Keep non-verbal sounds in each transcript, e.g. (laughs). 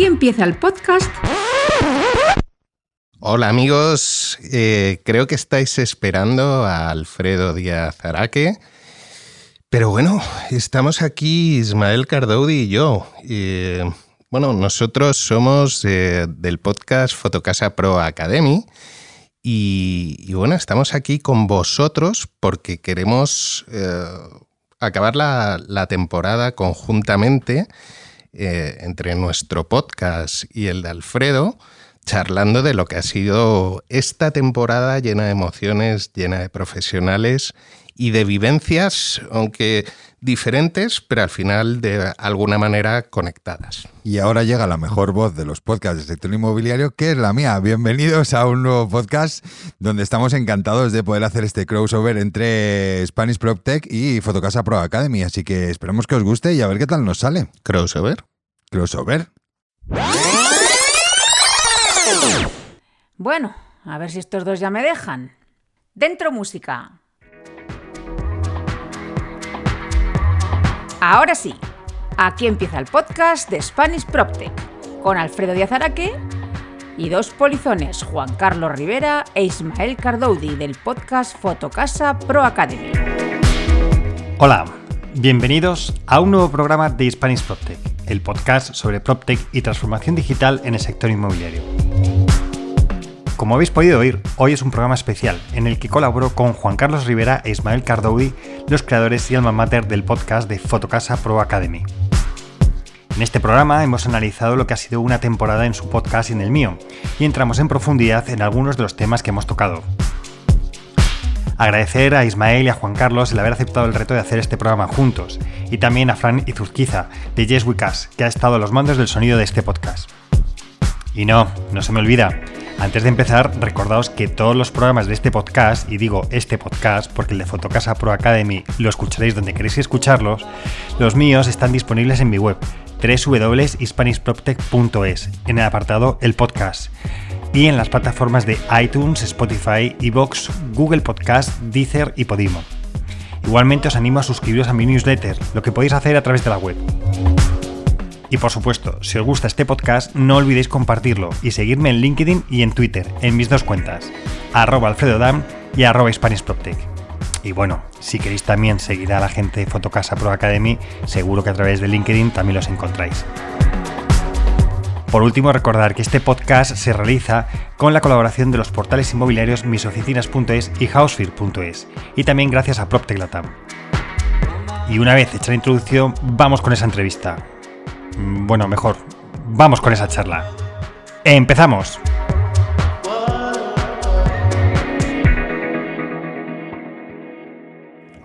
Aquí empieza el podcast. Hola amigos, eh, creo que estáis esperando a Alfredo Díaz Araque. Pero bueno, estamos aquí Ismael Cardoudi y yo. Eh, bueno, nosotros somos eh, del podcast Fotocasa Pro Academy y, bueno, estamos aquí con vosotros porque queremos acabar la, temporada conjuntamente entre nuestro podcast y el de Alfredo charlando de lo que ha sido esta temporada llena de emociones, llena de profesionales y de vivencias, aunque diferentes, pero al final de alguna manera conectadas. Y ahora llega la mejor voz de los podcasts del sector inmobiliario, que es la mía. Bienvenidos a un nuevo podcast donde estamos encantados de poder hacer este crossover entre Spanish PropTech y Fotocasa Pro Academy. Así que esperemos que os guste y a ver qué tal nos sale. ¿Crossover? ¿Crossover? Bueno, a ver si estos dos ya me dejan. Dentro música. Ahora sí, aquí empieza el podcast de Spanish PropTech con Alfredo Díaz Araque y dos polizones, Juan Carlos Rivera e Ismael Cardoudi del podcast Fotocasa Pro Academy. Hola, bienvenidos a un nuevo programa de Spanish PropTech, el podcast sobre PropTech y transformación digital en el sector inmobiliario. Como habéis podido oír, hoy es un programa especial en el que colaboro con Juan Carlos Rivera e Ismael Cardoudi, los creadores y alma mater del podcast de Fotocasa Pro Academy. En este programa hemos analizado lo que ha sido una temporada en su podcast y en el mío, y entramos en profundidad en algunos de los temas que hemos tocado. Agradecer a Ismael y a Juan Carlos el haber aceptado el reto de hacer este programa juntos, y también a Fran Izuzquiza, de Yes We que ha estado a los mandos del sonido de este podcast. Y no, no se me olvida, antes de empezar, recordaos que todos los programas de este podcast, y digo este podcast porque el de Fotocasa Pro Academy lo escucharéis donde queréis escucharlos, los míos están disponibles en mi web www.hispanishproptech.es en el apartado El Podcast y en las plataformas de iTunes, Spotify, Evox, Google Podcast, Deezer y Podimo. Igualmente os animo a suscribiros a mi newsletter, lo que podéis hacer a través de la web. Y por supuesto, si os gusta este podcast, no olvidéis compartirlo y seguirme en LinkedIn y en Twitter, en mis dos cuentas, arroba alfredodam y arroba Y bueno, si queréis también seguir a la gente de Fotocasa Pro Academy, seguro que a través de LinkedIn también los encontráis. Por último, recordar que este podcast se realiza con la colaboración de los portales inmobiliarios misoficinas.es y housefear.es y también gracias a PropTech Latam. Y una vez hecha la introducción, vamos con esa entrevista. Mm, bueno, mejor, vamos con esa charla. ¡Empezamos!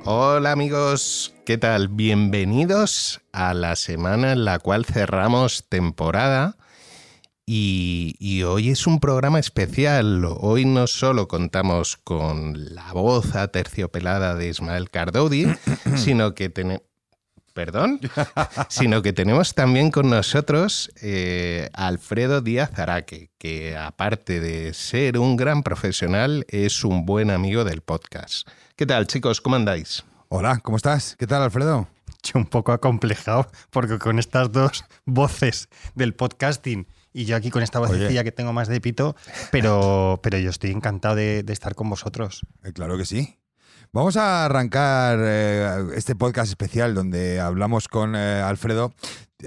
Hola amigos, ¿qué tal? Bienvenidos a la semana en la cual cerramos temporada. Y, hoy es un programa especial. Hoy no solo contamos con la voz aterciopelada de Ismael Cardodi, (clears throat) sino que tenemos perdón, sino que tenemos también con nosotros eh, Alfredo Díaz Araque, que aparte de ser un gran profesional, es un buen amigo del podcast. ¿Qué tal, chicos? ¿Cómo andáis? Hola, ¿cómo estás? ¿Qué tal, Alfredo? Yo un poco acomplejado, porque con estas dos voces del podcasting y yo aquí con esta vocecilla que tengo más de pito, pero, pero yo estoy encantado de, estar con vosotros. Eh, claro que sí. Vamos a arrancar eh, este podcast especial donde hablamos con eh, Alfredo,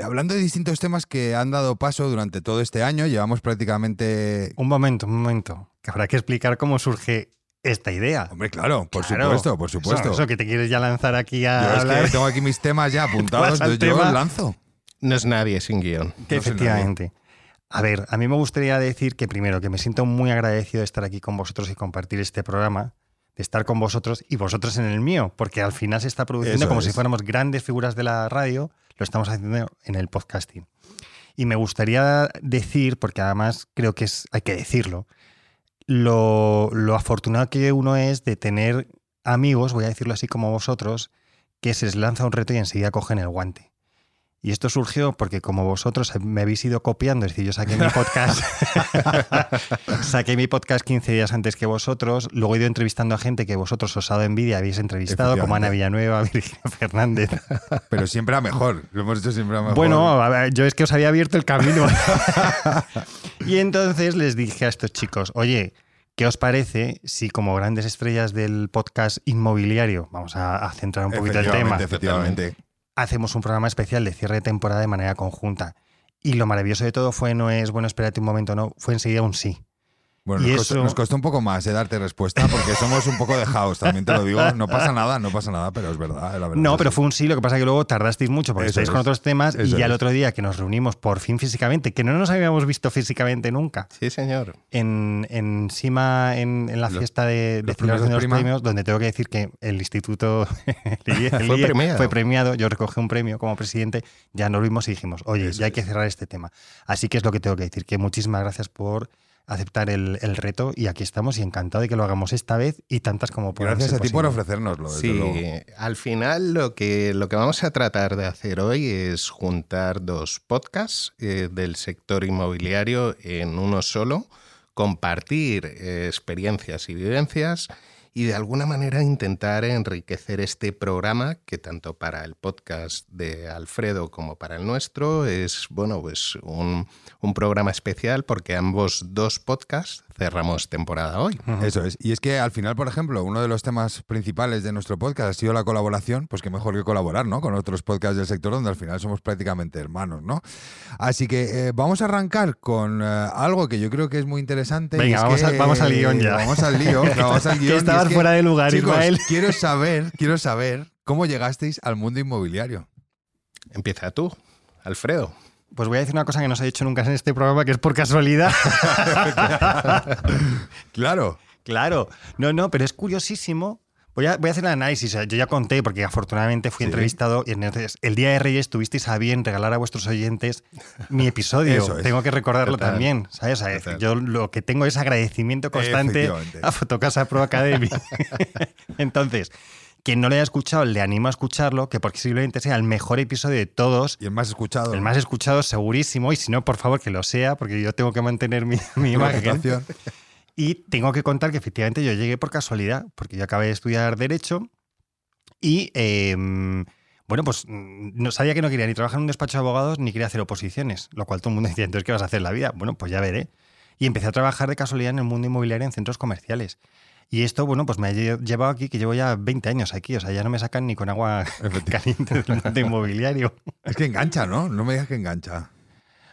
hablando de distintos temas que han dado paso durante todo este año. Llevamos prácticamente... Un momento, un momento, que habrá que explicar cómo surge esta idea. Hombre, claro, por supuesto, por supuesto. Eso, que te quieres ya lanzar aquí a. Yo es que tengo aquí mis temas ya (laughs) apuntados, yo tema. lanzo. No es nadie sin guion. Efectivamente. A ver, a mí me gustaría decir que primero que me siento muy agradecido de estar aquí con vosotros y compartir este programa estar con vosotros y vosotros en el mío, porque al final se está produciendo como si fuéramos grandes figuras de la radio, lo estamos haciendo en el podcasting. Y me gustaría decir, porque además creo que es, hay que decirlo, lo, lo afortunado que uno es de tener amigos, voy a decirlo así como vosotros, que se les lanza un reto y enseguida cogen el guante. Y esto surgió porque como vosotros me habéis ido copiando, es decir, yo saqué mi podcast, (laughs) saqué mi podcast 15 días antes que vosotros, luego he ido entrevistando a gente que vosotros os ha dado envidia, habéis entrevistado, como Ana Villanueva, (laughs) Virginia Fernández. Pero siempre a mejor, lo hemos hecho siempre a mejor. Bueno, yo es que os había abierto el camino. (laughs) y entonces les dije a estos chicos, oye, ¿Qué os parece si como grandes estrellas del podcast inmobiliario, vamos a, centrar un poquito el tema, efectivamente. Hacemos un programa especial de cierre de temporada de manera conjunta? Y lo maravilloso de todo fue no es, bueno, espérate un momento, no, fue enseguida un sí. Bueno, nos, costó, un poco más de darte respuesta porque somos un poco de house, también te lo digo. No pasa nada, no pasa nada, pero es verdad. no, pero fue un sí, lo que pasa es que luego tardasteis mucho porque estáis con otros temas y ya el otro día que nos reunimos por fin físicamente, que no nos habíamos visto físicamente nunca. Sí, señor. En, encima, en, en la fiesta de, de celebración de los premios, donde tengo que decir que el instituto (laughs) fue, premiado. fue premiado, yo recogí un premio como presidente, ya nos vimos y dijimos, oye, ya hay que cerrar este tema. Así que es lo que tengo que decir, que muchísimas gracias por aceptar el, reto y aquí estamos y encantado de que lo hagamos esta vez y tantas como puedan Gracias a ti por ofrecérnoslo. Sí, al final lo que, lo que vamos a tratar de hacer hoy es juntar dos podcasts eh, del sector inmobiliario en uno solo, compartir eh, experiencias y vivencias y de alguna manera intentar enriquecer este programa que tanto para el podcast de Alfredo como para el nuestro es bueno pues un, un programa especial porque ambos dos podcasts cerramos temporada hoy. Eso es. Y es que al final, por ejemplo, uno de los temas principales de nuestro podcast ha sido la colaboración, pues que mejor que colaborar, ¿no? Con otros podcasts del sector donde al final somos prácticamente hermanos, ¿no? Así que eh, vamos a arrancar con eh, algo que yo creo que es muy interesante. Venga, vamos, vamos, al guion ya. Vamos al lío. (laughs) vamos al guion. estabas fuera de lugar, chicos, (laughs) Quiero saber, quiero saber cómo llegasteis al mundo inmobiliario. Empieza tú, Alfredo. Pues voy a decir una cosa que no se ha dicho nunca en este programa, que es por casualidad. (laughs) claro. Claro. No, no, pero es curiosísimo. Voy a, voy a hacer el análisis. Yo ya conté, porque afortunadamente fui entrevistado y entonces el día de Reyes tuvisteis a bien regalar a vuestros oyentes mi episodio. (laughs) Tengo que recordarlo también. ¿sabes? yo lo que tengo es agradecimiento constante a Fotocasa Pro Academy. (laughs) entonces, quien no le haya escuchado, le animo a escucharlo, que posiblemente sea el mejor episodio de todos. Y el más escuchado. El más escuchado, segurísimo. Y si no, por favor, que lo sea, porque yo tengo que mantener mi, (laughs) mi imagen. Y tengo que contar que efectivamente yo llegué por casualidad, porque yo acabé de estudiar Derecho y. Em, bueno, pues mm, no sabía que no quería ni trabajar en un despacho de abogados ni quería hacer oposiciones, lo cual todo el mundo (laughs) decía, entonces, ¿qué vas a hacer en la vida? Bueno, pues ya veré. Y empecé a trabajar de casualidad en el mundo inmobiliario en centros comerciales. Y esto, bueno, pues me ha llevado aquí, que llevo ya 20 años aquí, o sea, ya no me sacan ni con agua (laughs) caliente del (laughs) mundo inmobiliario. Es que engancha, ¿no? No me digas que engancha.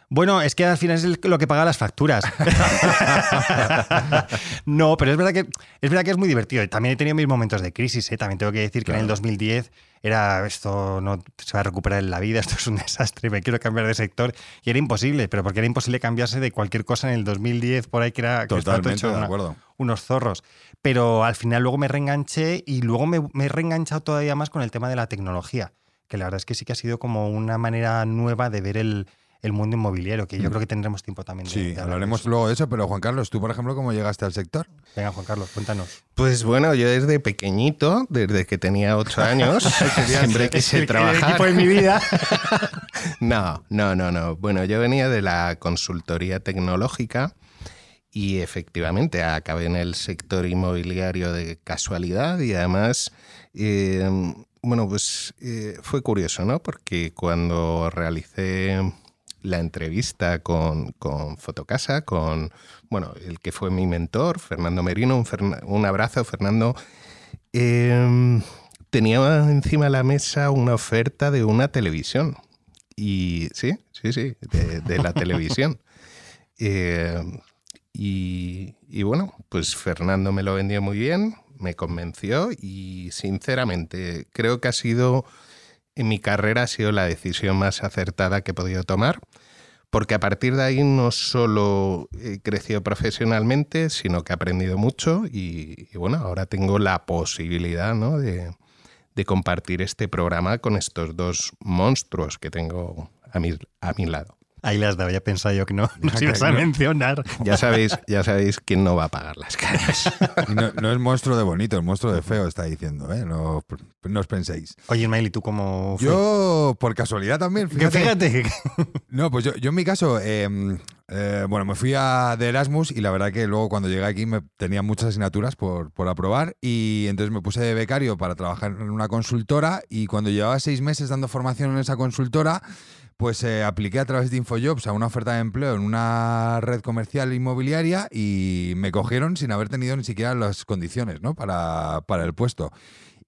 Bueno, es que al final es lo que paga las facturas. (laughs) no, pero es verdad que es verdad que es muy divertido. También he tenido mis momentos de crisis, ¿eh? También tengo que decir que en el 2010 era esto no se va a recuperar en la vida, esto es un desastre, me quiero cambiar de sector. Y era imposible, pero porque era imposible cambiarse de cualquier cosa en el 2010 por ahí que era Totalmente de acuerdo. unos zorros. Pero al final luego me reenganché y luego me, me he reenganchado todavía más con el tema de la tecnología, que la verdad es que sí que ha sido como una manera nueva de ver el el mundo inmobiliario, que yo mm. creo que tendremos tiempo también. Sí, hablaremos luego de eso, pero Juan Carlos, tú, por ejemplo, ¿cómo llegaste al sector? Venga, Juan Carlos, cuéntanos. Pues bueno, yo desde pequeñito, desde que tenía ocho años, (laughs) siempre quise trabajar. El mi vida. (laughs) no, no, no, no. Bueno, yo venía de la consultoría tecnológica y efectivamente acabé en el sector inmobiliario de casualidad y además... Eh, bueno, pues eh, fue curioso, ¿no? Porque cuando realicé la entrevista con, con, Fotocasa, con bueno, el que fue mi mentor, Fernando Merino. Un, abrazo, Fernando. Em, tenía encima de la mesa una oferta de una televisión. Y sí, sí, sí, de, la (laughs) televisión. Y, bueno, pues Fernando me lo vendió muy bien, me convenció y sinceramente creo que ha sido en mi carrera ha sido la decisión más acertada que he podido tomar, porque a partir de ahí no solo he crecido profesionalmente, sino que he aprendido mucho y, bueno, ahora tengo la posibilidad de, compartir este programa con estos dos monstruos que tengo a mi, a mi lado. Ahí las dado, ya pensado yo que no nos ibas a mencionar. Ya sabéis, ya sabéis quién no va a pagar las caras. no, es monstruo de bonito, es monstruo de feo, está diciendo, ¿eh? No, os penséis. Oye, Ismael, ¿y tú cómo Yo, por casualidad también, fíjate. fíjate. No, pues yo, yo en mi caso, em, eh, bueno, me fui a de Erasmus y la verdad que luego cuando llegué aquí me tenía muchas asignaturas por, por aprobar y entonces me puse de becario para trabajar en una consultora y cuando llevaba seis meses dando formación en esa consultora, pues eh, apliqué a través de InfoJobs a una oferta de empleo en una red comercial inmobiliaria y me cogieron sin haber tenido ni siquiera las condiciones ¿no? para, para el puesto.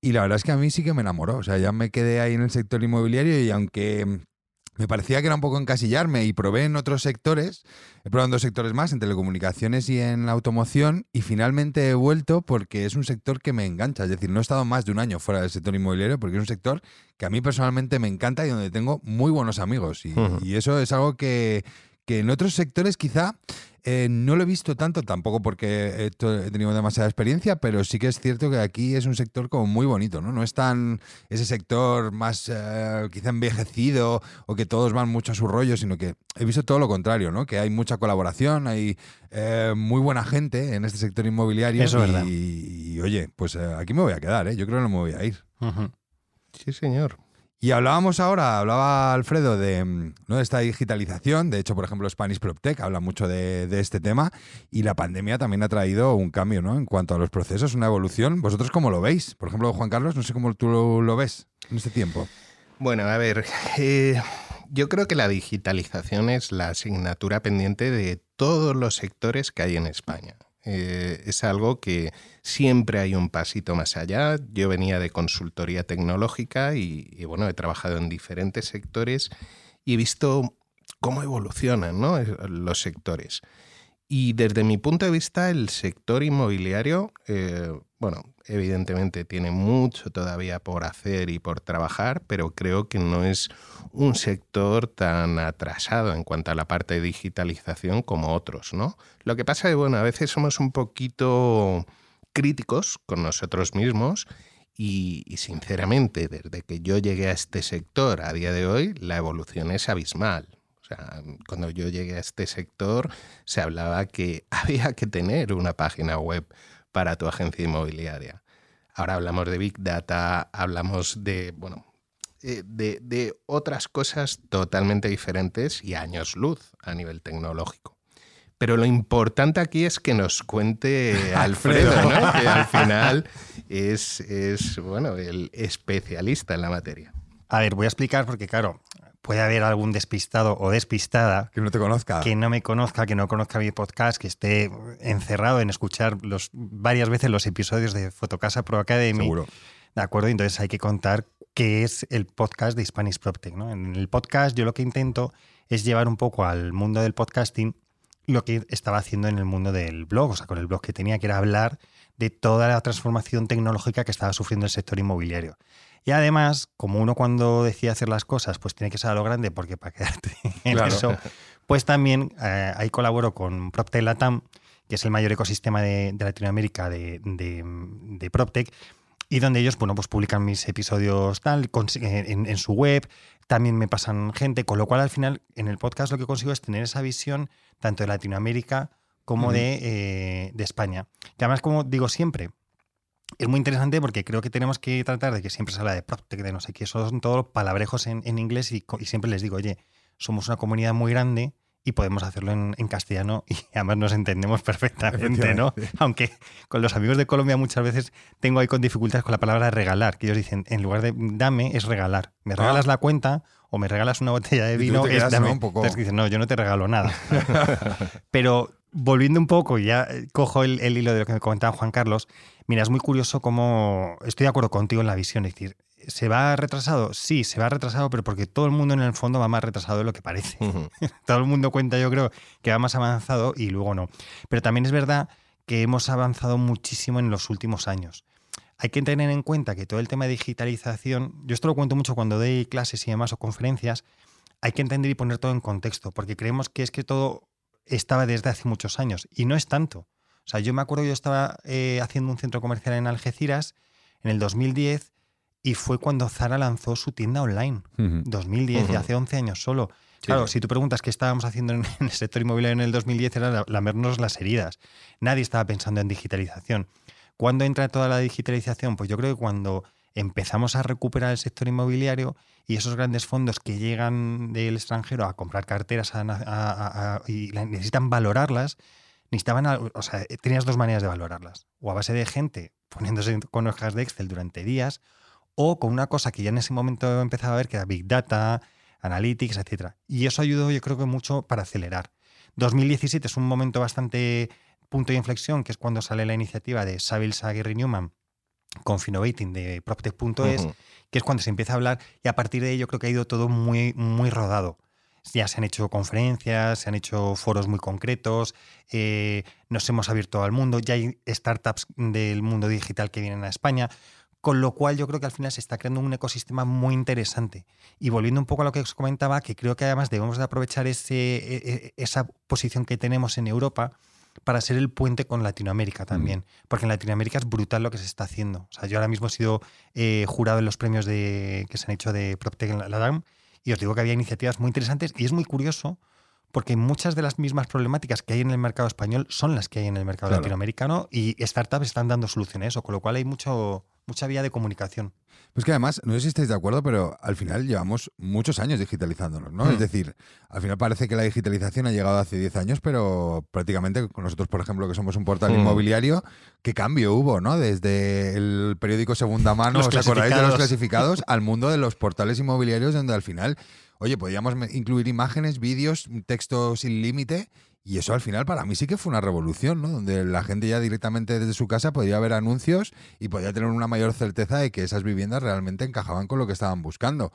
Y la verdad es que a mí sí que me enamoró. O sea, ya me quedé ahí en el sector inmobiliario y aunque me parecía que era un poco encasillarme y probé en otros sectores, he probado en dos sectores más, en telecomunicaciones y en la automoción, y finalmente he vuelto porque es un sector que me engancha. Es decir, no he estado más de un año fuera del sector inmobiliario porque es un sector que a mí personalmente me encanta y donde tengo muy buenos amigos. Y, y eso es algo que, que en otros sectores quizá eh, no lo he visto tanto, tampoco porque he, tenido demasiada experiencia, pero sí que es cierto que aquí es un sector como muy bonito, ¿no? No es tan ese sector más eh, quizá envejecido o que todos van mucho a su rollo, sino que he visto todo lo contrario, ¿no? Que hay mucha colaboración, hay eh, muy buena gente en este sector inmobiliario. Eso y, verdad. Y, oye, pues aquí me voy a quedar, ¿eh? Yo creo que no me voy a ir. Sí, señor. Y hablábamos ahora, hablaba Alfredo de, mm, de esta digitalización. De hecho, por ejemplo, Spanish PropTech habla mucho de, este tema. Y la pandemia también ha traído un cambio ¿no? en cuanto a los procesos, una evolución. ¿Vosotros cómo lo veis? Por ejemplo, Juan Carlos, no sé cómo tú lo, ves en este tiempo. Bueno, a ver, eh, yo creo que la digitalización es la asignatura pendiente de todos los sectores que hay en España. Eh, es algo que siempre hay un pasito más allá. Yo venía de consultoría tecnológica y, bueno, he trabajado en diferentes sectores y he visto cómo evolucionan los sectores. Y desde mi punto de vista, el sector inmobiliario, eh, bueno, evidentemente tiene mucho todavía por hacer y por trabajar, pero creo que no es un sector tan atrasado en cuanto a la parte de digitalización como otros, ¿no? Lo que pasa es que, bueno, a veces somos un poquito críticos con nosotros mismos y, y, sinceramente, desde que yo llegué a este sector a día de hoy, la evolución es abismal. O sea, cuando yo llegué a este sector se hablaba que (laughs) había que tener una página web para tu agencia inmobiliaria. Ahora hablamos de Big Data, hablamos de, bueno, eh, de, otras cosas totalmente diferentes y años luz a nivel tecnológico. Pero lo importante aquí es que nos cuente (laughs) Alfredo, que al final es, es bueno, el especialista en la materia. A ver, voy a explicar porque, claro, puede haber algún despistado o despistada que no te conozca, que no me conozca, que no conozca mi podcast, que esté encerrado en escuchar los, varias veces los episodios de Fotocasa Pro Academy. Seguro. De acuerdo, entonces hay que contar qué es el podcast de Spanish PropTech. ¿no? En el podcast yo lo que intento es llevar un poco al mundo del podcasting lo que estaba haciendo en el mundo del blog, o sea, con el blog que tenía, que era hablar de toda la transformación tecnológica que estaba sufriendo el sector inmobiliario. Y además, como uno cuando decide hacer las cosas, pues tiene que ser a lo grande, porque para quedarte (laughs) en eso, pues también eh, ahí colaboro con PropTech Latam, que es el mayor ecosistema de, Latinoamérica de, de, PropTech, y donde ellos, bueno, pues publican mis episodios tal, en, en, su web, también me pasan gente, con lo cual al final en el podcast lo que consigo es tener esa visión tanto de Latinoamérica como de, eh, de España. Que además, como digo siempre, es muy interesante porque creo que tenemos que tratar de que siempre se habla de PropTech, de no sé qué, son todos palabrejos en, inglés y, siempre les digo, oye, somos una comunidad muy grande y podemos hacerlo en, castellano (laughs) y además nos entendemos perfectamente, ¿no? Aunque con los amigos de Colombia muchas veces tengo ahí con dificultades con la palabra regalar, que ellos dicen, en lugar de dame, es regalar. Me ah. regalas la cuenta o me regalas una botella de vino, es dame. Un poco. Entonces dicen, no, yo no te regalo nada. (laughs) Pero volviendo un poco, ya eh, cojo el, hilo de lo que me comentaba Juan Carlos, mira, es muy curioso cómo estoy de acuerdo contigo en la visión, es decir, ¿se va retrasado? Sí, se va retrasado, pero porque todo el mundo en el fondo va más retrasado de lo que parece. (laughs) todo el mundo cuenta, yo creo, que va más avanzado y luego no. Pero también es verdad que hemos avanzado muchísimo en los últimos años. Hay que tener en cuenta que todo el tema de digitalización, yo esto lo cuento mucho cuando doy clases y demás o conferencias, hay que entender y poner todo en contexto, porque creemos que es que todo estaba desde hace muchos años y no es tanto. O sea, yo me acuerdo yo estaba eh, haciendo un centro comercial en Algeciras en el 2010 y fue cuando Zara lanzó su tienda online. 2010, y hace 11 años solo. Claro, si tú preguntas qué estábamos haciendo en el sector inmobiliario en el 2010 era lamernos las heridas. Nadie estaba pensando en digitalización. ¿Cuándo entra toda la digitalización? Pues yo creo que cuando empezamos a recuperar el sector inmobiliario y esos grandes fondos que llegan del extranjero a comprar carteras y necesitan valorarlas, necesitaban, o sea, tenías dos maneras de valorarlas. O a base de gente poniéndose con hojas de Excel durante días, o con una cosa que ya en ese momento empezaba a ver, que era Big Data, Analytics, etc. Y eso ayudó yo creo que mucho para acelerar. 2017 es un momento bastante punto de inflexión, que es cuando sale la iniciativa de Sabil Saguirre Newman con Finovating de PropTech.es, que es cuando se empieza a hablar y a partir de ello creo que ha ido todo muy, muy rodado. Ya se han hecho conferencias, se han hecho foros muy concretos, eh, nos hemos abierto al mundo, ya hay startups del mundo digital que vienen a España, con lo cual yo creo que al final se está creando un ecosistema muy interesante. Y volviendo un poco a lo que os comentaba, que creo que además debemos de aprovechar ese, e, e, esa posición que tenemos en Europa, para ser el puente con Latinoamérica también. Mm. Porque en Latinoamérica es brutal lo que se está haciendo. O sea, yo ahora mismo he sido eh, jurado en los premios de, que se han hecho de PropTech en la DAM y os digo que había iniciativas muy interesantes y es muy curioso porque muchas de las mismas problemáticas que hay en el mercado español son las que hay en el mercado latinoamericano y startups están dando soluciones a eso, con lo cual hay mucho, mucha vía de comunicación. Pues que además, no sé si estáis de acuerdo, pero al final llevamos muchos años digitalizándonos, ¿no? Es hmm. decir, al final parece que la digitalización ha llegado hace 10 años, pero prácticamente con nosotros, por ejemplo, que somos un portal hmm. inmobiliario, ¿qué cambio hubo, no? Desde el periódico segunda mano, ¿os acordáis de los clasificados? al mundo de los portales inmobiliarios, donde al final, oye, podíamos incluir imágenes, vídeos, texto sin límite y eso al final para mí sí que fue una revolución, ¿no? Donde la gente ya directamente desde su casa podía ver anuncios y podía tener una mayor certeza de que esas viviendas realmente encajaban con lo que estaban buscando.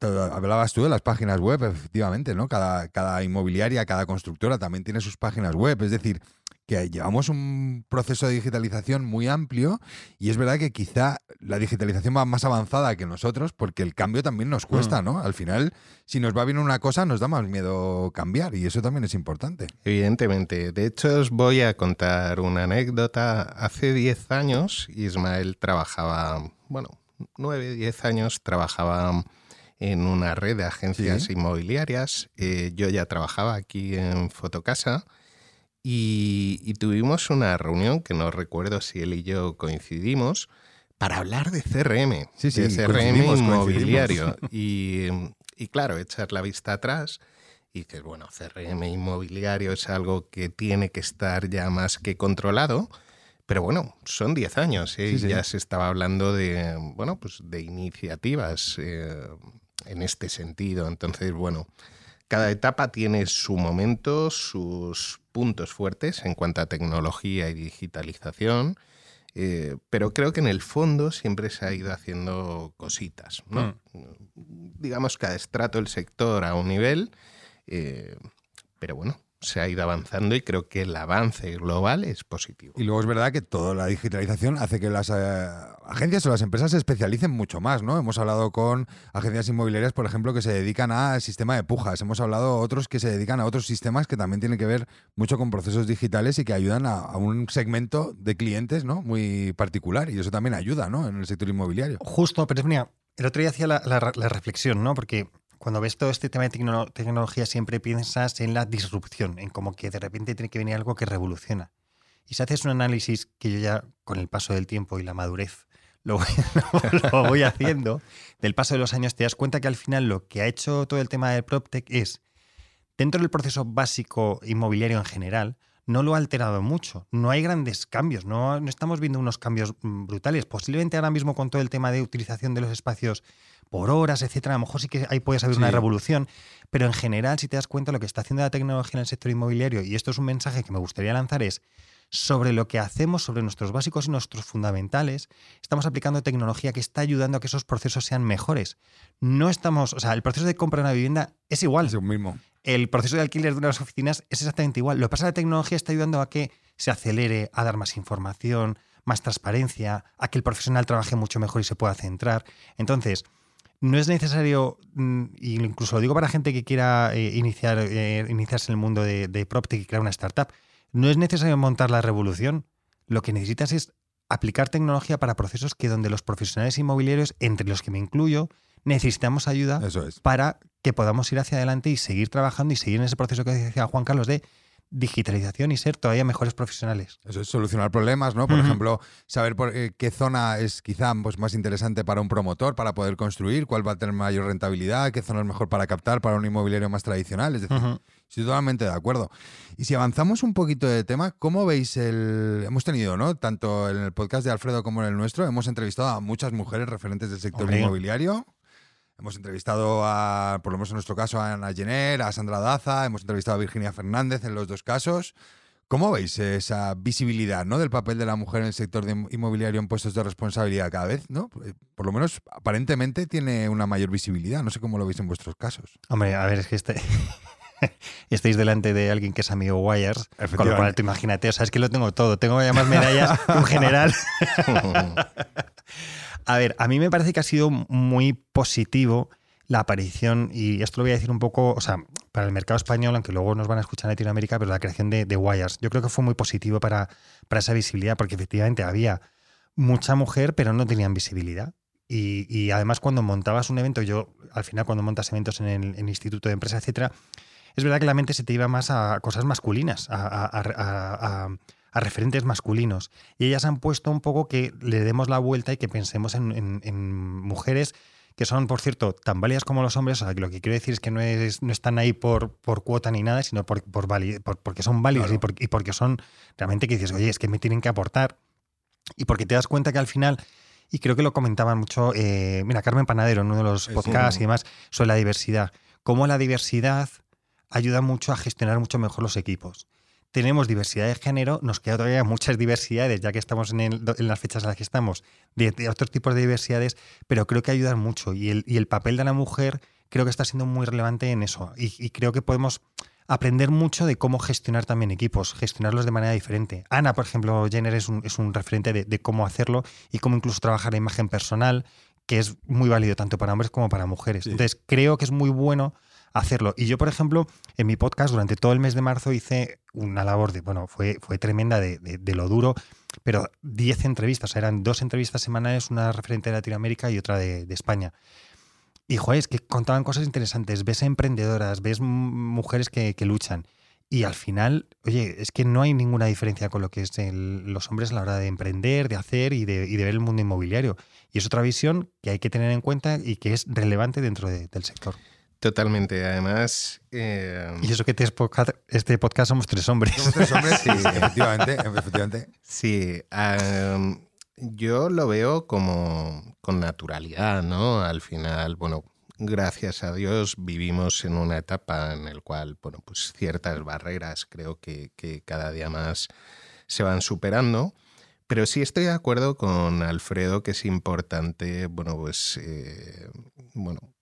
Hablabas tú de las páginas web, efectivamente, ¿no? Cada, cada inmobiliaria, cada constructora también tiene sus páginas web. Es decir, que llevamos un proceso de digitalización muy amplio y es verdad que quizá la digitalización va más avanzada que nosotros porque el cambio también nos cuesta, mm. ¿no? Al final, si nos va bien una cosa, nos da más miedo cambiar y eso también es importante. Evidentemente. De hecho, os voy a contar una anécdota. Hace 10 años, Ismael trabajaba, bueno, 9, 10 años trabajaba en una red de agencias inmobiliarias. Eh, yo ya trabajaba aquí en Fotocasa y, tuvimos una reunión que no recuerdo si él y yo coincidimos para hablar de CRM, sí, sí, de CRM inmobiliario. Y, y, claro, echar la vista atrás y dices, bueno, CRM inmobiliario es algo que tiene que estar ya más que controlado. Pero bueno, son 10 años ¿eh? y ya se estaba hablando de, bueno, pues de iniciativas eh, en este sentido. Entonces, bueno, cada etapa tiene su momento, sus puntos fuertes en cuanto a tecnología y digitalización, eh, pero creo que en el fondo siempre se ha ido haciendo cositas. ¿no? Mm. Digamos, cada estrato del sector a un nivel, eh, pero bueno, se ha ido avanzando y creo que el avance global es positivo. Y luego es verdad que toda la digitalización hace que las eh, agencias o las empresas se especialicen mucho más, ¿no? Hemos hablado con agencias inmobiliarias, por ejemplo, que se dedican al sistema de pujas. Hemos hablado otros que se dedican a otros sistemas que también tienen que ver mucho con procesos digitales y que ayudan a, un segmento de clientes, ¿no? Muy particular y eso también ayuda, ¿no? En el sector inmobiliario. Justo, pero es mira, el otro día hacía la, la reflexión, ¿no? Porque cuando ves todo este tema de tecnología siempre piensas en la disrupción, en como que de repente tiene que venir algo que revoluciona. Y si haces un análisis que yo ya con el paso del tiempo y la madurez (laughs) lo voy, haciendo, del paso de los años te das cuenta que al final lo que ha hecho todo el tema del PropTech es, dentro del proceso básico inmobiliario en general, no lo ha alterado mucho. No hay grandes cambios, no, no, estamos viendo unos cambios mm, brutales. Posiblemente ahora mismo con todo el tema de utilización de los espacios por horas, etcétera, a lo mejor sí que ahí puede haber una revolución, pero en general, si te das cuenta, lo que está haciendo la tecnología en el sector inmobiliario, y esto es un mensaje que me gustaría lanzar, es sobre lo que hacemos, sobre nuestros básicos y nuestros fundamentales, estamos aplicando tecnología que está ayudando a que esos procesos sean mejores. No estamos, o sea, el proceso de compra de una vivienda es igual. Es el mismo. El proceso de alquiler de unas oficinas es exactamente igual. Lo que pasa es que la tecnología está ayudando a que se acelere, a dar más información, más transparencia, a que el profesional trabaje mucho mejor y se pueda centrar. Entonces, no es necesario, mm, incluso lo digo para gente que quiera eh, iniciar, eh, iniciarse en el mundo de, de y crear una startup, no es necesario montar la revolución. Lo que necesitas es aplicar tecnología para procesos que donde los profesionales inmobiliarios, entre los que me incluyo, necesitamos ayuda para que podamos ir hacia adelante y seguir trabajando y seguir en ese proceso que decía Juan Carlos de digitalización y ser todavía mejores profesionales. Eso es solucionar problemas, ¿no? Por ejemplo, saber por, eh, qué zona es quizá pues, más interesante para un promotor para poder construir, cuál va a tener mayor rentabilidad, qué zona es mejor para captar para un inmobiliario más tradicional. Es decir, estoy totalmente de acuerdo. Y si avanzamos un poquito de tema, ¿cómo veis el...? Hemos tenido, ¿no? Tanto en el podcast de Alfredo como en el nuestro, hemos entrevistado a muchas mujeres referentes del sector Hombre. inmobiliario. Hemos entrevistado a, por lo menos en nuestro caso, a Ana Jenner, a Sandra Daza, hemos entrevistado a Virginia Fernández en los dos casos. ¿Cómo veis esa visibilidad ¿no? del papel de la mujer en el sector de inmobiliario en puestos de responsabilidad cada vez? ¿no? Eh, Por lo menos aparentemente tiene una mayor visibilidad. No sé cómo lo veis en vuestros casos. Hombre, a ver, es que este... (laughs) estáis delante de alguien que es amigo Wires, con lo cual tú imagínate, o sea, es que lo tengo todo, tengo ya más medallas un general. (laughs) A ver, a mí me parece que ha sido muy positivo la aparición, y esto lo voy a decir un poco, o sea, para el mercado español, aunque luego nos van a escuchar en Latinoamérica, pero la creación de, de Wires. Yo creo que fue muy positivo para, para esa visibilidad, porque efectivamente había mucha mujer, pero no tenían visibilidad. Y, y además, cuando montabas un evento, yo al final, cuando montas eventos en el, Instituto de Empresa, etcétera, es verdad que la mente se te iba más a cosas masculinas, a- a- a- referentes masculinos. Y ellas han puesto un poco que le demos la vuelta y que pensemos en, en- en mujeres que son, por cierto, tan válidas como los hombres. O sea, que lo que quiero decir es que no, es, no están ahí por, por cuota ni nada, sino por, por vali- por- porque son válidas Claro. y, por- y porque son realmente que dices, oye, es que me tienen que aportar. Y porque te das cuenta que al final, y creo que lo comentaban mucho, eh, mira, Carmen Panadero en uno de los podcasts sí. y demás, sobre la diversidad. Cómo la diversidad ayuda mucho a gestionar mucho mejor los equipos. Tenemos diversidad de género, nos queda todavía muchas diversidades, ya que estamos en, el- en las fechas en las que estamos, de, de otros tipos de diversidades, pero creo que ayudan mucho. Y el, y el papel de la mujer creo que está siendo muy relevante en eso. Y, y creo que podemos aprender mucho de cómo gestionar también equipos, gestionarlos de manera diferente. Ana, por ejemplo, Jenner es un, es un referente de, de cómo hacerlo y cómo incluso trabajar la imagen personal, que es muy válido tanto para hombres como para mujeres. Sí. Entonces, creo que es muy bueno hacerlo. Y yo, por ejemplo, en mi podcast durante todo el mes de marzo hice una labor de, bueno, fue, fue tremenda de, lo duro, pero 10 entrevistas, eran dos entrevistas semanales, una referente de Latinoamérica y otra de, España. Y, joder, es que contaban cosas interesantes. Ves emprendedoras, ves mujeres que, que luchan. Y al final, oye, es que no hay ninguna diferencia con lo que es los hombres a la hora de emprender, de hacer y de, y de ver el mundo inmobiliario. Y es otra visión que hay que tener en cuenta y que es relevante dentro de- del sector. Totalmente. Además, eh, Y eso que este podcast, este podcast somos tres hombres. Somos tres hombres, sí, (laughs) efectivamente, efectivamente. Sí, yo lo veo como con naturalidad, ¿no? Al final, bueno, gracias a Dios vivimos en una etapa en la cual, bueno, pues ciertas barreras creo que, que cada día más se van superando. Pero sí estoy de acuerdo con Alfredo que es importante, bueno, pues, eh, bueno,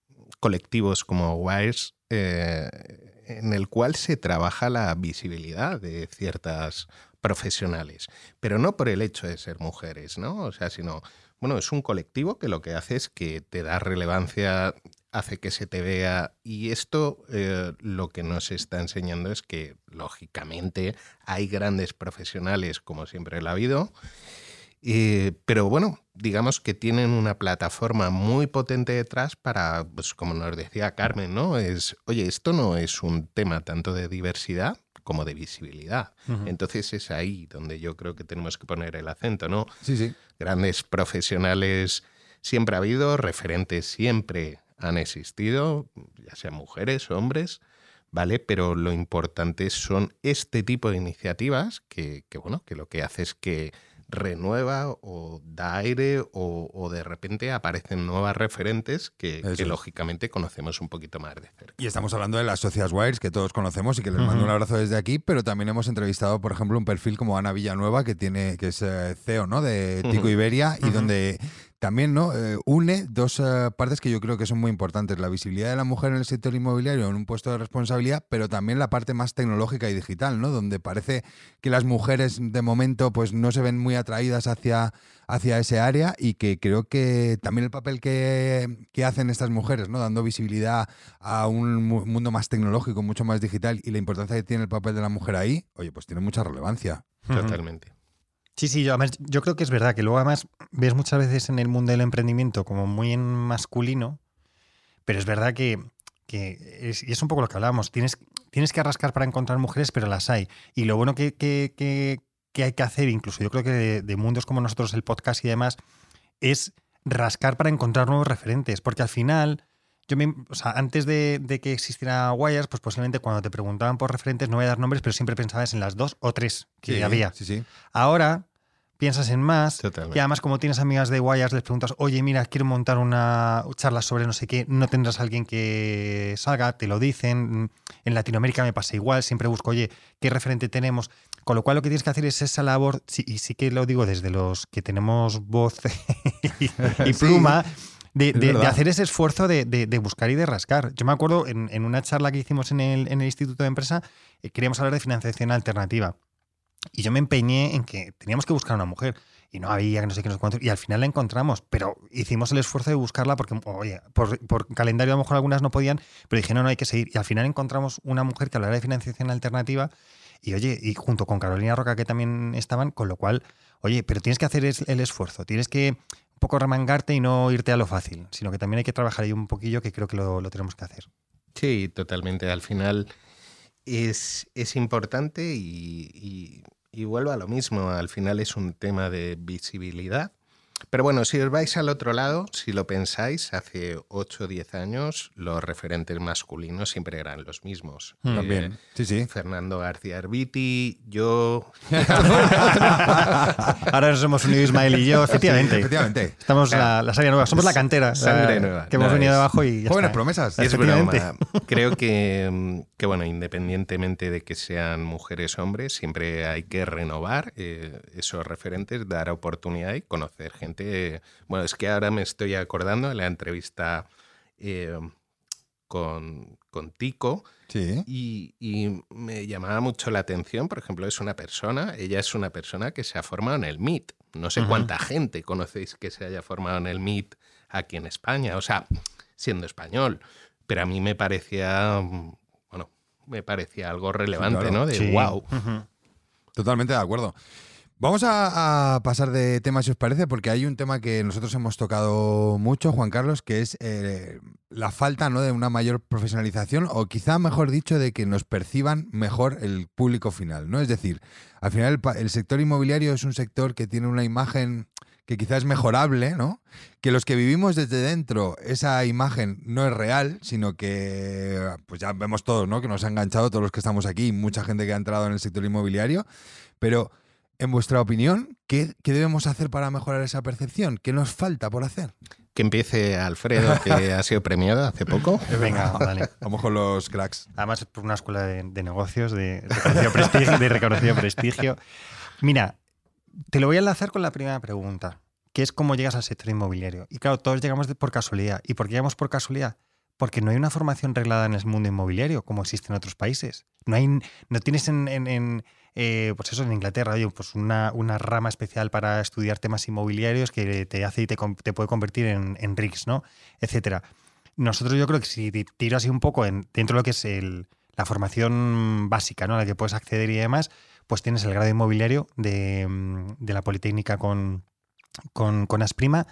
colectivos como Wires, eh, en el cual se trabaja la visibilidad de ciertas profesionales, pero no por el hecho de ser mujeres, ¿no? O sea, sino, bueno, es un colectivo que lo que hace es que te da relevancia, hace que se te vea y esto eh, lo que nos está enseñando es que, lógicamente, hay grandes profesionales, como siempre lo ha habido, eh, pero bueno, digamos que tienen una plataforma muy potente detrás para, pues como nos decía Carmen, ¿no? Es, oye, esto no es un tema tanto de diversidad como de visibilidad. Entonces es ahí donde yo creo que tenemos que poner el acento, ¿no? Sí, sí. Grandes profesionales siempre ha habido, referentes siempre han existido, ya sean mujeres hombres, ¿vale? Pero lo importante son este tipo de iniciativas que, que, bueno, que lo que hace es que renueva o da aire o, o de repente aparecen nuevas referentes que, que lógicamente conocemos un poquito más de cerca. Y estamos hablando de las socias Wires que todos conocemos y que les mando un abrazo desde aquí, pero también hemos entrevistado, por ejemplo, un perfil como Ana Villanueva, que tiene, que es eh, CEO ¿no? de Tico. Iberia, y donde también ¿no? Eh, une dos eh, partes que yo creo que son muy importantes. La visibilidad de la mujer en el sector inmobiliario en un puesto de responsabilidad, pero también la parte más tecnológica y digital, ¿no? Donde parece que las mujeres de momento pues no se ven muy atraídas hacia, hacia ese área y que creo que también el papel que, que hacen estas mujeres, ¿no? Dando visibilidad a un mu- mundo más tecnológico, mucho más digital y la importancia que tiene el papel de la mujer ahí, oye, pues tiene mucha relevancia. Totalmente. Sí, sí, yo, además, yo creo que es verdad que luego además ves muchas veces en el mundo del emprendimiento como muy en masculino, pero es verdad que, que es, y es un poco lo que hablábamos, tienes, tienes que rascar para encontrar mujeres, pero las hay. Y lo bueno que, que, que, hay que hacer, incluso yo creo que de, de mundos como nosotros, el podcast y demás, es rascar para encontrar nuevos referentes, porque al final yo me, o sea, antes de, de, que existiera Wires, pues posiblemente cuando te preguntaban por referentes no voy a dar nombres, pero siempre pensabas en las dos o tres que Sí, había. Sí, sí. Ahora piensas en más Totalmente. y además como tienes amigas de Wires les preguntas, oye, mira, quiero montar una charla sobre no sé qué, no tendrás a alguien que salga, te lo dicen. En Latinoamérica me pasa igual, siempre busco, oye, ¿qué referente tenemos? Con lo cual lo que tienes que hacer es esa labor, sí, y sí que lo digo desde los que tenemos voz (laughs) y, y Sí. De, de- de hacer ese esfuerzo de, de- buscar y de rascar. Yo me acuerdo en, en una charla que hicimos en el, en el Instituto de Empresa, eh, queríamos hablar de financiación alternativa. Y yo me empeñé en que teníamos que buscar una mujer. Y no había, que no sé qué, no sé cuánto. Y al final la encontramos. Pero hicimos el esfuerzo de buscarla porque, oye, por, por calendario a lo mejor algunas no podían. Pero dije, no, no hay que seguir. Y al final encontramos una mujer que hablara de financiación alternativa. Y oye, y junto con Carolina Roca, que también estaban. Con lo cual, oye, pero tienes que hacer el esfuerzo. Tienes que poco remangarte y no irte a lo fácil. Sino que también hay que trabajar ahí un poquillo, que creo que lo, lo tenemos que hacer. Sí, totalmente. Al final es, es importante y, y, y vuelvo a lo mismo. Al final es un tema de visibilidad. Pero bueno, si os vais al otro lado, si lo pensáis, hace 8 o 10 años los referentes masculinos siempre eran los mismos. Mm. Eh, También. Sí, sí. Fernando García Arbiti, yo... (laughs) Ahora nos hemos unido Ismael y yo, efectivamente. Efectivamente. Estamos la, la Saria nueva, somos la cantera. Sangre la- nueva. Que hemos No, venido es- de abajo y ya Jóvenes está. promesas. Es Efectivamente. broma. Creo que, mm, que, bueno, independientemente de que sean mujeres o hombres, siempre hay que renovar eh, esos referentes, dar oportunidad y conocer gente. Bueno, es que ahora me estoy acordando de la entrevista eh, con, con Tico Sí. y, y me llamaba mucho la atención, por ejemplo, es una persona, ella es una persona que se ha formado en el MIT. No sé cuánta gente conocéis que se haya formado en el MIT aquí en España, o sea, siendo español. Pero a mí me parecía, bueno, me parecía algo relevante, claro. ¿no? De Sí. wow. Totalmente de acuerdo. Vamos a, pasar de tema, si os parece, porque hay un tema que nosotros hemos tocado mucho, Juan Carlos, que es eh, la falta ¿no? de una mayor profesionalización, o quizá, mejor dicho, de que nos perciban mejor el público final. ¿no? Es decir, al final el sector inmobiliario es un sector que tiene una imagen que quizás es mejorable, ¿no? Que los que vivimos desde dentro, esa imagen no es real, sino que, pues ya vemos todos, ¿no? Que nos ha enganchado todos los que estamos aquí, mucha gente que ha entrado en el sector inmobiliario, pero en vuestra opinión, ¿qué, qué debemos hacer para mejorar esa percepción? ¿Qué nos falta por hacer? Que empiece Alfredo, que ha sido premiado hace poco. (laughs) Venga, dale. Vamos con los cracks. Además, es por una escuela de, de negocios de reconocido, prestigio, de reconocido prestigio. Mira, te lo voy a enlazar con la primera pregunta, que es cómo llegas al sector inmobiliario. Y claro, todos llegamos de- por casualidad. ¿Y por qué llegamos por casualidad? Porque no hay una formación reglada en el mundo inmobiliario como existe en otros países. No, hay, no tienes en, en- en, eh, pues eso, en Inglaterra oye, pues una, una rama especial para estudiar temas inmobiliarios que te hace y te, te puede convertir en, en RICS, ¿no? Etcétera. Nosotros yo creo que si te tiro así un poco en, dentro de lo que es el, la formación básica, ¿no? A la que puedes acceder y demás, pues tienes el grado inmobiliario de, mm, de la Politécnica con, con, con Asprima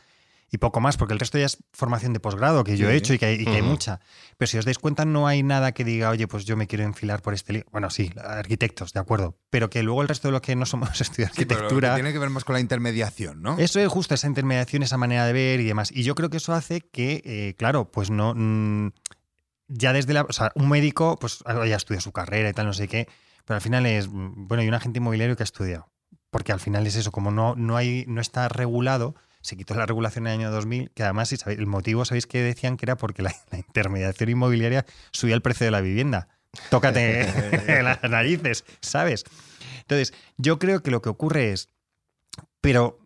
y poco más, porque el resto ya es formación de posgrado que yo Sí. he hecho y que, hay, y que hay Ujú. mucha. Pero si os dais cuenta, no hay nada que diga, oye, pues yo me quiero enfilar por este lío. Bueno, sí, arquitectos, de acuerdo. Pero que luego el resto de lo que no somos (laughs) estudiar Sí, pero arquitectura. tiene que ver más con la intermediación, ¿no? Eso es justo, esa intermediación, esa manera de ver y demás. Y yo creo que eso hace que, eh, claro, pues no. mm, ya desde la. O sea, un médico, pues ya estudia su carrera y tal, no sé qué. Pero al final es. mm, Bueno, y un agente inmobiliario que ha estudiado. Porque al final es eso, como no, no, hay, no está regulado, se quitó la regulación en el año 2000, que además, si sabéis, el motivo, ¿sabéis que decían que era porque la, la intermediación inmobiliaria subía el precio de la vivienda? Tócate (laughs) las narices, ¿sabes? Entonces, yo creo que lo que ocurre es, pero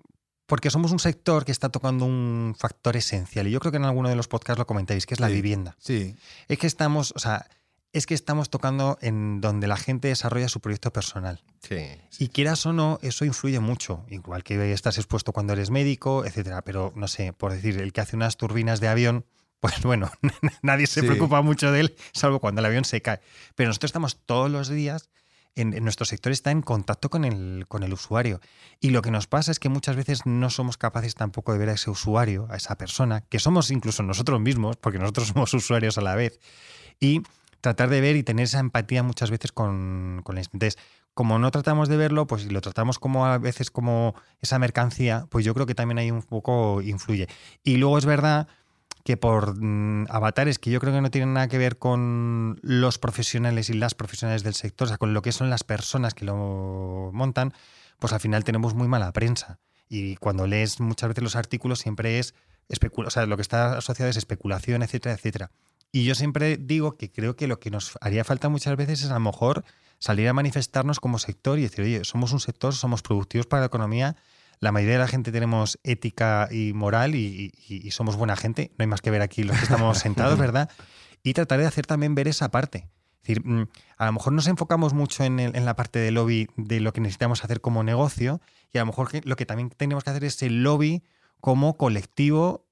porque somos un sector que está tocando un factor esencial, y yo creo que en alguno de los podcasts lo comentáis, que es la Sí. vivienda. Sí. Es que estamos, o sea, es que estamos tocando en donde la gente desarrolla su proyecto personal. Sí. Y quieras o no, eso influye mucho. Igual que estás expuesto cuando eres médico, etcétera. Pero no sé, por decir, el que hace unas turbinas de avión, (laughs) pues bueno, (laughs) nadie se Sí. preocupa mucho de él, salvo cuando el avión se cae. Pero nosotros estamos todos los días, en, en nuestro sector está en contacto con el, con el usuario. Y lo que nos pasa es que muchas veces no somos capaces tampoco de ver a ese usuario, a esa persona, que somos incluso nosotros mismos, porque nosotros (laughs) somos usuarios a la vez. y tratar de ver y tener esa empatía muchas veces con, con el Entonces, como no tratamos de verlo, pues si lo tratamos como a veces como esa mercancía, pues yo creo que también ahí un poco influye. Y luego es verdad que por mm, avatares que yo creo que no tienen nada que ver con los profesionales y las profesionales del sector, o sea, con lo que son las personas que lo montan, pues al final tenemos muy mala prensa. Y cuando lees muchas veces los artículos siempre es o sea, lo que está asociado es especulación, etcétera, etcétera. Y yo siempre digo que creo que lo que nos haría falta muchas veces es a lo mejor salir a manifestarnos como sector y decir, oye, somos un sector, somos productivos para la economía, la mayoría de la gente tenemos ética y moral y, somos buena gente, no hay más que ver aquí los que estamos sentados, (laughs) ¿verdad? Y tratar de hacer también ver esa parte. Es decir, mm, a lo mejor nos enfocamos mucho en, en, la parte del lobby de lo que necesitamos hacer como negocio y a lo mejor lo que también tenemos que hacer es el lobby como colectivo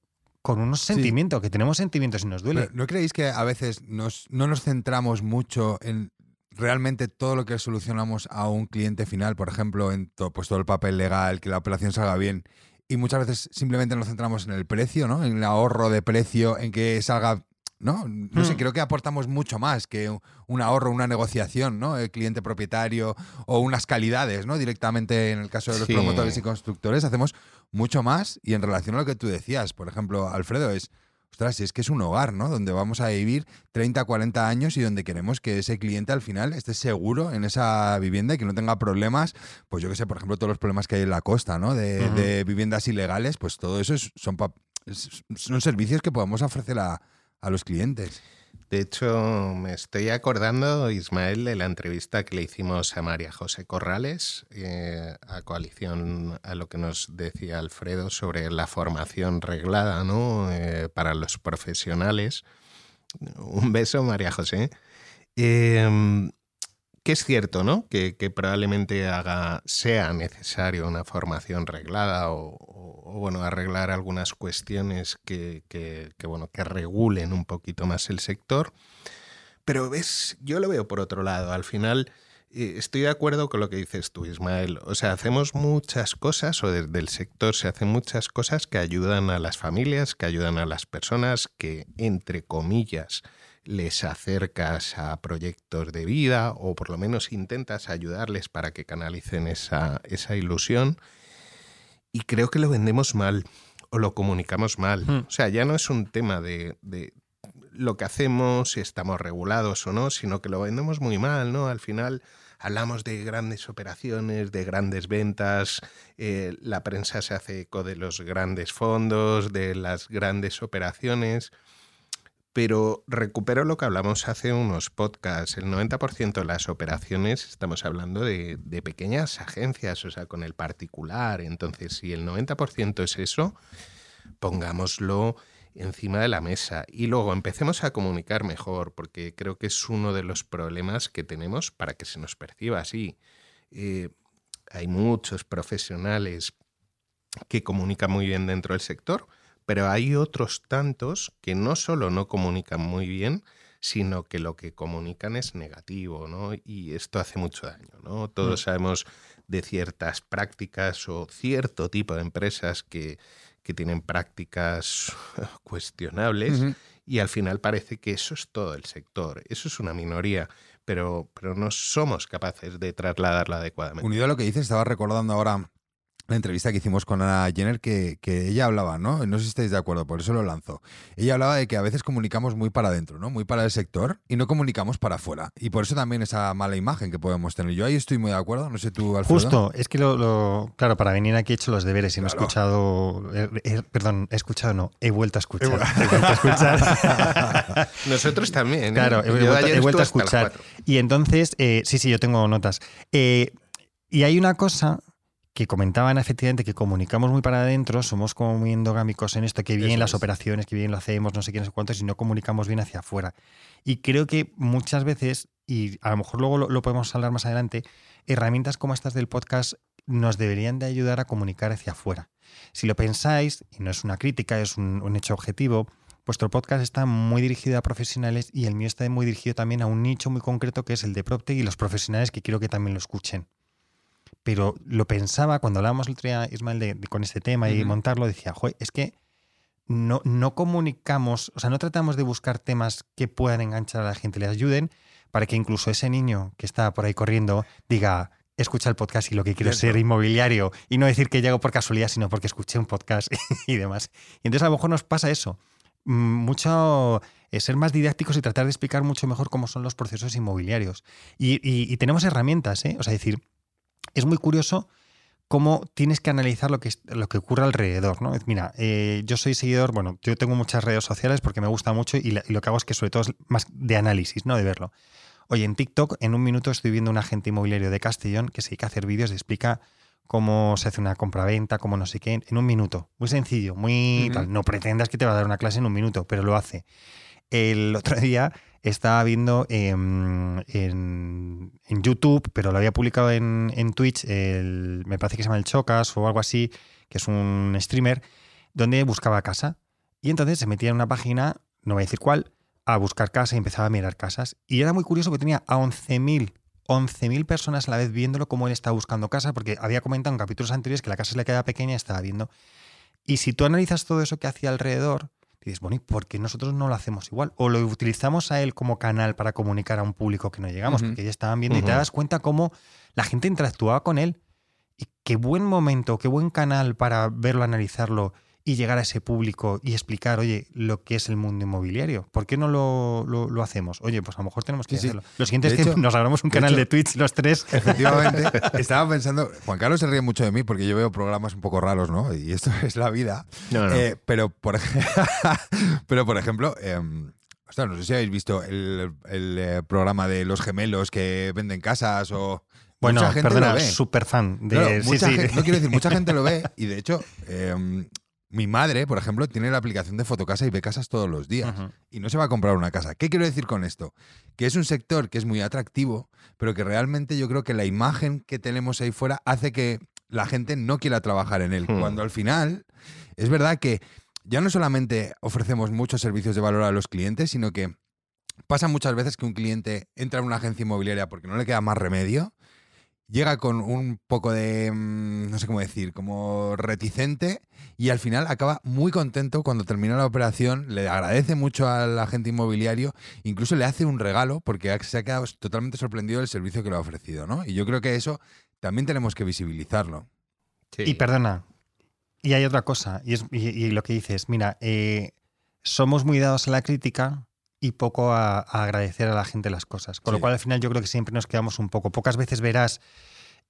con unos sentimientos, que tenemos sentimientos y nos duele. ¿No creéis que a veces nos, no nos centramos mucho en realmente todo lo que solucionamos a un cliente final, por ejemplo, en todo, pues todo el papel legal, que la operación salga bien, y muchas veces simplemente nos centramos en el precio, ¿no? En el ahorro de precio, en que salga ¿no? No sé, hmm. creo que aportamos mucho más que un ahorro, una negociación, ¿no? El cliente propietario o unas calidades, ¿no? Directamente en el caso de los promotores y constructores hacemos mucho más y en relación a lo que tú decías, por ejemplo, Alfredo, es ostras, si es que es un hogar, ¿no? Donde vamos a vivir 30, 40 años y donde queremos que ese cliente al final esté seguro en esa vivienda y que no tenga problemas, pues yo que sé, por ejemplo, todos los problemas que hay en la costa, ¿no? De, viviendas ilegales, pues todo eso son, son servicios que podemos ofrecer a, a los clientes. De hecho, me estoy acordando, Ismael, de la entrevista que le hicimos a María José Corrales, eh, a coalición a lo que nos decía Alfredo sobre la formación reglada ¿no? Eh, para los profesionales. Un beso, María José. Eh, que es cierto, ¿no? Que, probablemente sea necesario una formación reglada o, bueno, arreglar algunas cuestiones que, bueno, que regulen un poquito más el sector. Pero ves, yo lo veo por otro lado. Al final eh, estoy de acuerdo con lo que dices tú, Ismael. O sea, hacemos muchas cosas, o desde el sector se hacen muchas cosas que ayudan a las familias, que ayudan a las personas, que, entre comillas, les acercas a proyectos de vida o por lo menos intentas ayudarles para que canalicen esa, esa ilusión. Y creo que lo vendemos mal o lo comunicamos mal. Hmm. O sea, ya no es un tema de, de, lo que hacemos, si estamos regulados o no, sino que lo vendemos muy mal, ¿no? Al final hablamos de grandes operaciones, de grandes ventas, eh, la prensa se hace eco de los grandes fondos, de las grandes operaciones pero recupero lo que hablamos hace unos podcasts. El 90% de las operaciones estamos hablando de, pequeñas agencias, o sea, con el particular. Entonces, si el 90% es eso, pongámoslo encima de la mesa y luego empecemos a comunicar mejor, porque creo que es uno de los problemas que tenemos para que se nos perciba así. Eh, hay muchos profesionales que comunican muy bien dentro del sector, pero hay otros tantos que no solo no comunican muy bien, sino que lo que comunican es negativo, ¿no? Y esto hace mucho daño, ¿no? Todos mm. sabemos de ciertas prácticas o cierto tipo de empresas que, tienen prácticas (laughs) cuestionables y al final parece que eso es todo el sector, eso es una minoría, pero, pero no somos capaces de trasladarla adecuadamente. Unido a lo que dices, estaba recordando ahora la entrevista que hicimos con Ana Jenner que, ella hablaba, ¿no? No sé si estáis de acuerdo, por eso lo lanzo. Ella hablaba de que a veces comunicamos muy para adentro, ¿no? Muy para el sector y no comunicamos para afuera. Y por eso también esa mala imagen que podemos tener. Yo ahí estoy muy de acuerdo, no sé tú, Alfredo. Justo, es que lo, claro, para venir aquí he hecho los deberes y no he escuchado, perdón, he escuchado, no, he vuelto a escuchar. He, vuelto a escuchar. (laughs) Nosotros también. ¿eh? Claro, he, vuelto, a escuchar. Y entonces, eh, sí, sí, yo tengo notas. Eh, y hay una cosa que comentaban efectivamente que comunicamos muy para adentro, somos como muy endogámicos en esto, que bien las operaciones, que bien lo hacemos, no sé qué, no sé cuántos, y no comunicamos bien hacia afuera. Y creo que muchas veces, y a lo mejor luego lo, podemos hablar más adelante, herramientas como estas del podcast nos deberían de ayudar a comunicar hacia afuera. Si lo pensáis, y no es una crítica, es un, un hecho objetivo, vuestro podcast está muy dirigido a profesionales y el mío está muy dirigido también a un nicho muy concreto que es el de PropTech y los profesionales que quiero que también lo escuchen pero lo pensaba cuando hablábamos el otro día, Ismael, de, con este tema y montarlo, decía, Joder, es que no, no comunicamos, o sea, no tratamos de buscar temas que puedan enganchar a la gente, le ayuden para que incluso ese niño que está por ahí corriendo diga, escucha el podcast y lo que quiero es ser inmobiliario y no decir que llego por casualidad, sino porque escuché un podcast (laughs) y demás. Y entonces a lo mejor nos pasa eso. Mm, mucho eh, ser más didácticos y tratar de explicar mucho mejor cómo son los procesos inmobiliarios. Y, tenemos herramientas, ¿eh? O sea, decir, es muy curioso cómo tienes que analizar lo que, lo que ocurre alrededor, ¿no? Mira, eh, yo soy seguidor, bueno, yo tengo muchas redes sociales porque me gusta mucho y, lo que hago es que sobre todo es más de análisis, ¿no? De verlo. Oye, en TikTok, en un minuto estoy viendo un agente inmobiliario de Castellón que se dedica a hacer vídeos y explica cómo se hace una compra-venta, cómo no sé qué, en un minuto. Muy sencillo, muy tal. No pretendas que te va a dar una clase en un minuto, pero lo hace. El otro día estaba viendo en, YouTube, pero lo había publicado en, Twitch, me parece que se llama el Chocas o algo así, que es un streamer, donde buscaba casa. Y entonces se metía en una página, no voy a decir cuál, a buscar casa y empezaba a mirar casas. Y era muy curioso que tenía a 11.000 11.000 personas a la vez viéndolo como él estaba buscando casa, porque había comentado en capítulos anteriores que la casa se le quedaba pequeña y estaba viendo. Y si tú analizas todo eso que hacía alrededor, dices, bueno, ¿y por qué nosotros no lo hacemos igual? O lo utilizamos a él como canal para comunicar a un público que no llegamos, porque ya estaban viendo y te das cuenta cómo la gente interactuaba con él. Y qué buen momento, qué buen canal para verlo, analizarlo y llegar a ese público y explicar, oye, lo que es el mundo inmobiliario. ¿Por qué no lo, lo, hacemos? Oye, pues a lo mejor tenemos que hacerlo. Lo siguiente es que nos abramos un canal de, Twitch los tres. Efectivamente, (laughs) estaba pensando, Juan Carlos se ríe mucho de mí porque yo veo programas un poco raros, ¿no? Y esto (laughs) es la vida. Eh, pero, por, (laughs) pero, por ejemplo... Em, no sé si habéis visto el, eh, programa de los gemelos que venden casas o... Bueno, mucha gente perdona, súper fan. De... mucha Gente, no quiero decir, mucha gente lo ve y de hecho em, mi madre, por ejemplo, tiene la aplicación de Fotocasa y ve casas todos los días. Y no se va a comprar una casa. ¿Qué quiero decir con esto? Que es un sector que es muy atractivo, pero que realmente yo creo que la imagen que tenemos ahí fuera hace que la gente no quiera trabajar en él. Hmm. Cuando al final es verdad que ya no solamente ofrecemos muchos servicios de valor a los clientes, sino que pasa muchas veces que un cliente entra en una agencia inmobiliaria porque no le queda más remedio llega con un poco de, mm, no sé cómo decir, como reticente y al final acaba muy contento cuando termina la operación, le agradece mucho al agente inmobiliario, incluso le hace un regalo porque se ha quedado totalmente sorprendido del servicio que le ha ofrecido, ¿no? Y yo creo que eso también tenemos que visibilizarlo. Y perdona, y hay otra cosa, y, es, lo que dices, mira, eh, somos muy dados a la crítica, y poco a, agradecer a la gente las cosas. Con lo cual, al final, yo creo que siempre nos quedamos un poco. Pocas veces verás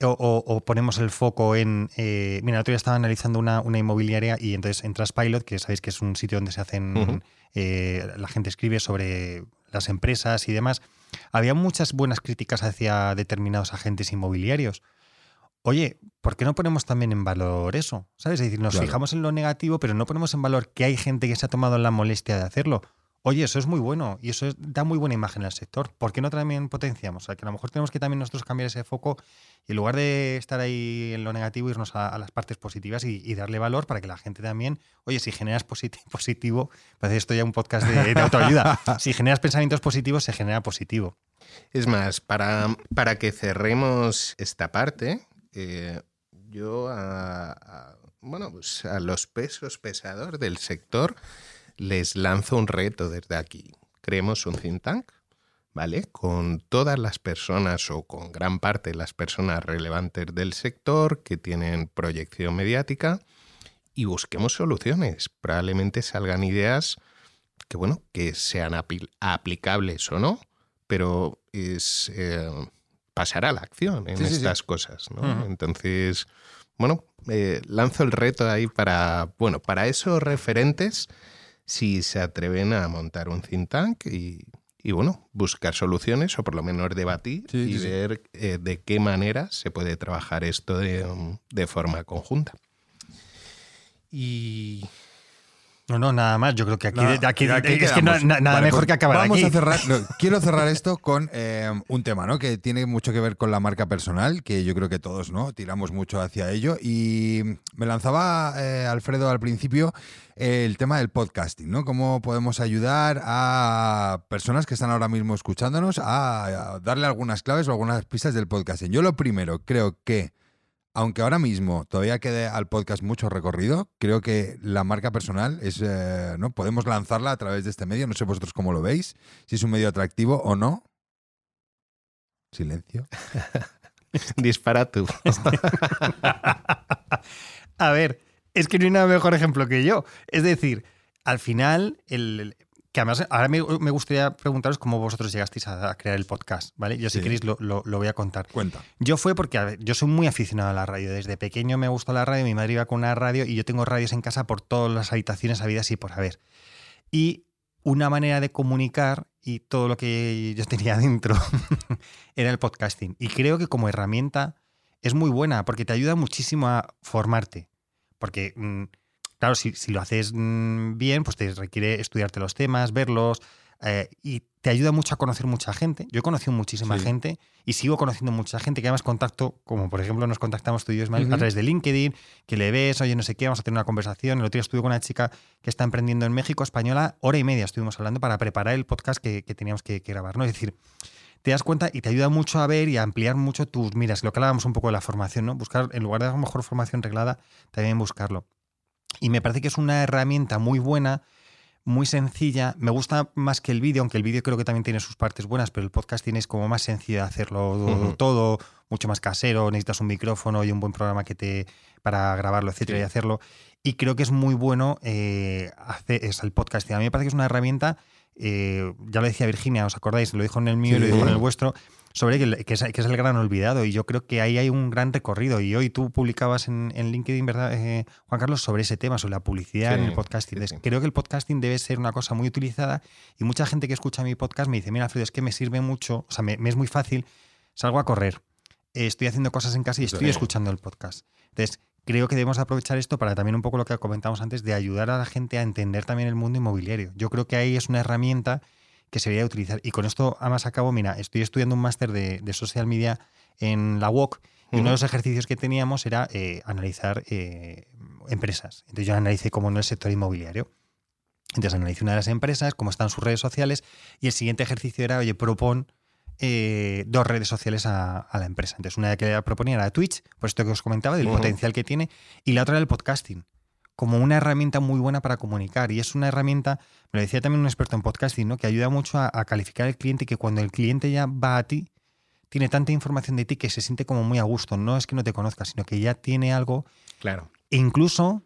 o, ponemos el foco en. Eh, mira, el otro día estaba analizando una, inmobiliaria y entonces entras Pilot, que sabéis que es un sitio donde se hacen. Eh, la gente escribe sobre las empresas y demás. Había muchas buenas críticas hacia determinados agentes inmobiliarios. Oye, ¿por qué no ponemos también en valor eso? ¿Sabes? Es decir, nos fijamos en lo negativo, pero no ponemos en valor que hay gente que se ha tomado la molestia de hacerlo. Oye, eso es muy bueno y eso da muy buena imagen al sector. ¿Por qué no también potenciamos? O sea, que a lo mejor tenemos que también nosotros cambiar ese foco y en lugar de estar ahí en lo negativo, irnos a, las partes positivas y, darle valor para que la gente también, oye, si generas (laughs) positivo, parece esto ya un podcast de, autoayuda, (laughs) si generas pensamientos positivos, se genera positivo. Es más, para, para que cerremos esta parte, eh, yo a, bueno, pues a los pesos pesadores del sector, les lanzo un reto desde aquí. Creemos un think tank, ¿vale? Con todas las personas o con gran parte de las personas relevantes del sector que tienen proyección mediática y busquemos soluciones. Probablemente salgan ideas que, bueno, que sean aplicables o no, pero es eh, pasar a la acción en estas cosas, ¿no? Entonces, bueno, eh, lanzo el reto ahí para, bueno, para esos referentes si se atreven a montar un think tank y, bueno, buscar soluciones o por lo menos debatir y ver eh, de qué manera se puede trabajar esto de, de forma conjunta. Y no, no, nada más. Yo creo que aquí, es que nada mejor pues que acabar vamos A cerrar, (laughs) quiero cerrar esto con eh, un tema, ¿no? Que tiene mucho que ver con la marca personal, que yo creo que todos, ¿no? Tiramos mucho hacia ello. Y me lanzaba eh, Alfredo al principio el tema del podcasting, ¿no? Cómo podemos ayudar a personas que están ahora mismo escuchándonos a darle algunas claves o algunas pistas del podcasting. Yo lo primero creo que aunque ahora mismo todavía quede al podcast mucho recorrido, creo que la marca personal es, eh, ¿no? Podemos lanzarla a través de este medio, no sé vosotros cómo lo veis, si es un medio atractivo o no. Silencio. (laughs) Dispara tú. (laughs) A ver, es que no hay nada mejor ejemplo que yo. Es decir, al final, el, que además ahora me, me gustaría preguntaros cómo vosotros llegasteis a, a crear el podcast, ¿vale? Yo si Sí. queréis lo, lo- lo voy a contar. Cuenta. Yo fue porque, a ver, yo soy muy aficionado a la radio. Desde pequeño me gustó la radio, mi madre iba con una radio y yo tengo radios en casa por todas las habitaciones habidas y por haber. Y una manera de comunicar y todo lo que yo tenía (laughs) dentro (laughs) era el podcasting. Y creo que como herramienta es muy buena porque te ayuda muchísimo a formarte. Porque, mm, claro, si, si lo haces mm, bien, pues te requiere estudiarte los temas, verlos eh, y te ayuda mucho a conocer mucha gente. Yo he conocido muchísima Sí. gente y sigo conociendo mucha gente que además contacto, como por ejemplo nos contactamos tú y yo, Ismael, a través de LinkedIn, que le ves, oye, no sé qué, vamos a tener una conversación. El otro día estuve con una chica que está emprendiendo en México, española, hora y media estuvimos hablando para preparar el podcast que, que teníamos que, que grabar, ¿no? Es decir, te das cuenta y te ayuda mucho a ver y a ampliar mucho tus miras. Lo que hablábamos un poco de la formación, ¿no? Buscar, en lugar de a lo mejor formación reglada, también buscarlo. Y me parece que es una herramienta muy buena, muy sencilla. Me gusta más que el vídeo, aunque el vídeo creo que también tiene sus partes buenas, pero el podcast tienes como más sencillo de hacerlo todo, mucho más casero, necesitas un micrófono y un buen programa que te para grabarlo, etcétera, Sí. y hacerlo. Y creo que es muy bueno eh, hacer es el podcast. A mí me parece que es una herramienta, eh, ya lo decía Virginia, ¿os acordáis? Lo dijo en el mío y lo dijo en el vuestro, sobre que, que es, que es el gran olvidado. Y yo creo que ahí hay un gran recorrido. Y hoy tú publicabas en, en LinkedIn, ¿verdad, eh, Juan Carlos, sobre ese tema, sobre la publicidad Sí, en el podcasting? sí, sí. Creo que el podcasting debe ser una cosa muy utilizada y mucha gente que escucha mi podcast me dice, mira, Alfredo, es que me sirve mucho, o sea, me, me es muy fácil, salgo a correr, eh, estoy haciendo cosas en casa y estoy Sí. escuchando el podcast. Entonces, creo que debemos aprovechar esto para también un poco lo que comentamos antes, de ayudar a la gente a entender también el mundo inmobiliario. Yo creo que ahí es una herramienta que se debería utilizar. Y con esto, además, acabo, mira, estoy estudiando un máster de, de social media en la UOC y uno de los ejercicios que teníamos era eh, analizar eh, empresas. Entonces yo analicé cómo no el sector inmobiliario. Entonces analicé una de las empresas, cómo están sus redes sociales y el siguiente ejercicio era, oye, propon eh, dos redes sociales a, a la empresa. Entonces una que proponía era Twitch, por esto que os comentaba, del potencial que tiene, y la otra era el podcasting como una herramienta muy buena para comunicar. Y es una herramienta, me lo decía también un experto en podcasting, ¿no? que ayuda mucho a, a calificar al cliente y que cuando el cliente ya va a ti, tiene tanta información de ti que se siente como muy a gusto. No es que no te conozca, sino que ya tiene algo. Claro. E incluso,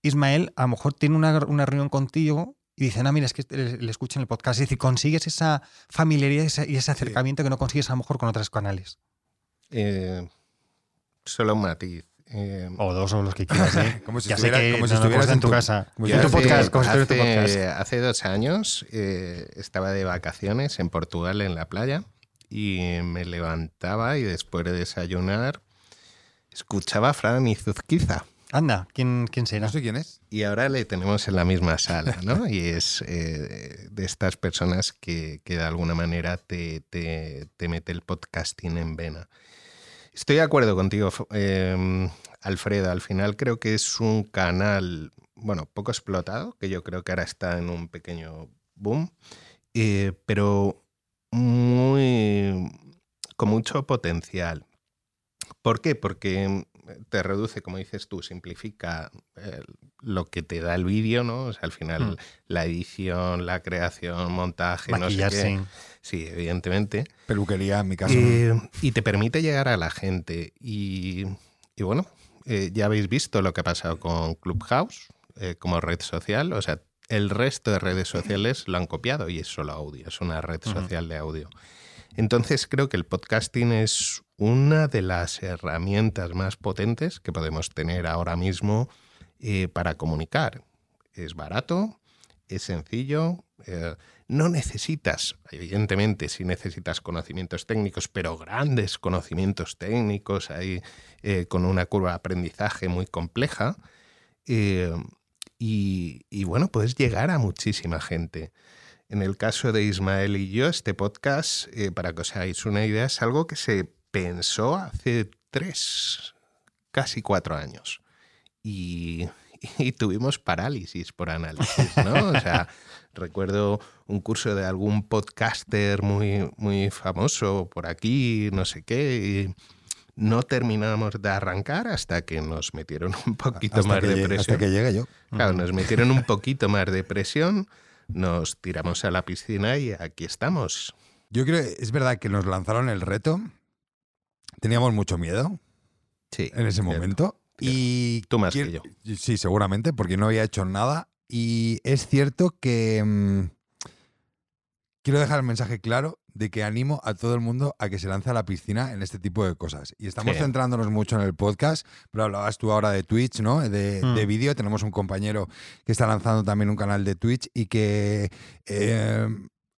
Ismael, a lo mejor tiene una, una reunión contigo y dice, no, mira, es que este le, le escuchan el podcast. Es decir, consigues esa familiaridad y ese- y ese acercamiento que no consigues a lo mejor con otros canales. Eh, solo un matiz. Eh, O dos o los que quieras, ¿eh? (laughs) Como si ya sé que como si no, estuvieras en en tu tu- casa. como yo En tu hace, podcast, como si estuvieras en tu hace- podcast. hace dos años eh, estaba de vacaciones en Portugal, en la playa, y me levantaba y después de desayunar escuchaba a Fran Izuzquiza. Anda, ¿quién, quién será? No sé quién es. Y ahora le tenemos en la misma sala, ¿no? Y es eh, de estas personas que, que de alguna manera te, te- te mete el podcasting en vena. Estoy de acuerdo contigo, eh, Alfredo. Al final creo que es un canal, bueno, poco explotado, que yo creo que ahora está en un pequeño boom, eh, pero muy con mucho potencial. ¿Por qué? Porque te reduce, como dices tú, simplifica eh, lo que te da el vídeo, ¿no? O sea, al final Mm. la edición, la creación, montaje, no sé qué. Sí, evidentemente. Peluquería, en mi caso. Eh, y te permite llegar a la gente. Y, y bueno, eh, ya habéis visto lo que ha pasado con Clubhouse eh, como red social. O sea, el resto de redes sociales lo han copiado y es solo audio, es una red social de audio. Entonces creo que el podcasting es una de las herramientas más potentes que podemos tener ahora mismo eh, para comunicar. Es barato, es sencillo, eh, no necesitas, evidentemente, si necesitas conocimientos técnicos, pero grandes conocimientos técnicos ahí eh, con una curva de aprendizaje muy compleja. y, y bueno, puedes llegar a muchísima gente. En el caso de Ismael y yo, este podcast, eh, para que os hagáis una idea, es algo que se pensó hace tres, casi cuatro años. Y, y tuvimos parálisis por análisis, ¿no? O sea, (laughs) recuerdo un curso de algún podcaster muy, muy famoso por aquí, no sé qué, y no terminamos de arrancar hasta que nos metieron un poquito Hasta más de llegue- presión. hasta que llegue yo. Claro, nos metieron un (laughs) poquito más de presión, nos tiramos a la piscina y aquí estamos. Yo creo, es verdad que nos lanzaron el reto. Teníamos mucho miedo Sí. en ese cierto. momento. Y Tú más que Sí, seguramente, porque no había hecho nada. Y es cierto que mm, quiero dejar el mensaje claro de que animo a todo el mundo a que se lance a la piscina en este tipo de cosas. Y estamos Sí. centrándonos mucho en el podcast, pero hablabas tú ahora de Twitch, ¿no? De, Mm. de vídeo. Tenemos un compañero que está lanzando también un canal de Twitch y que eh,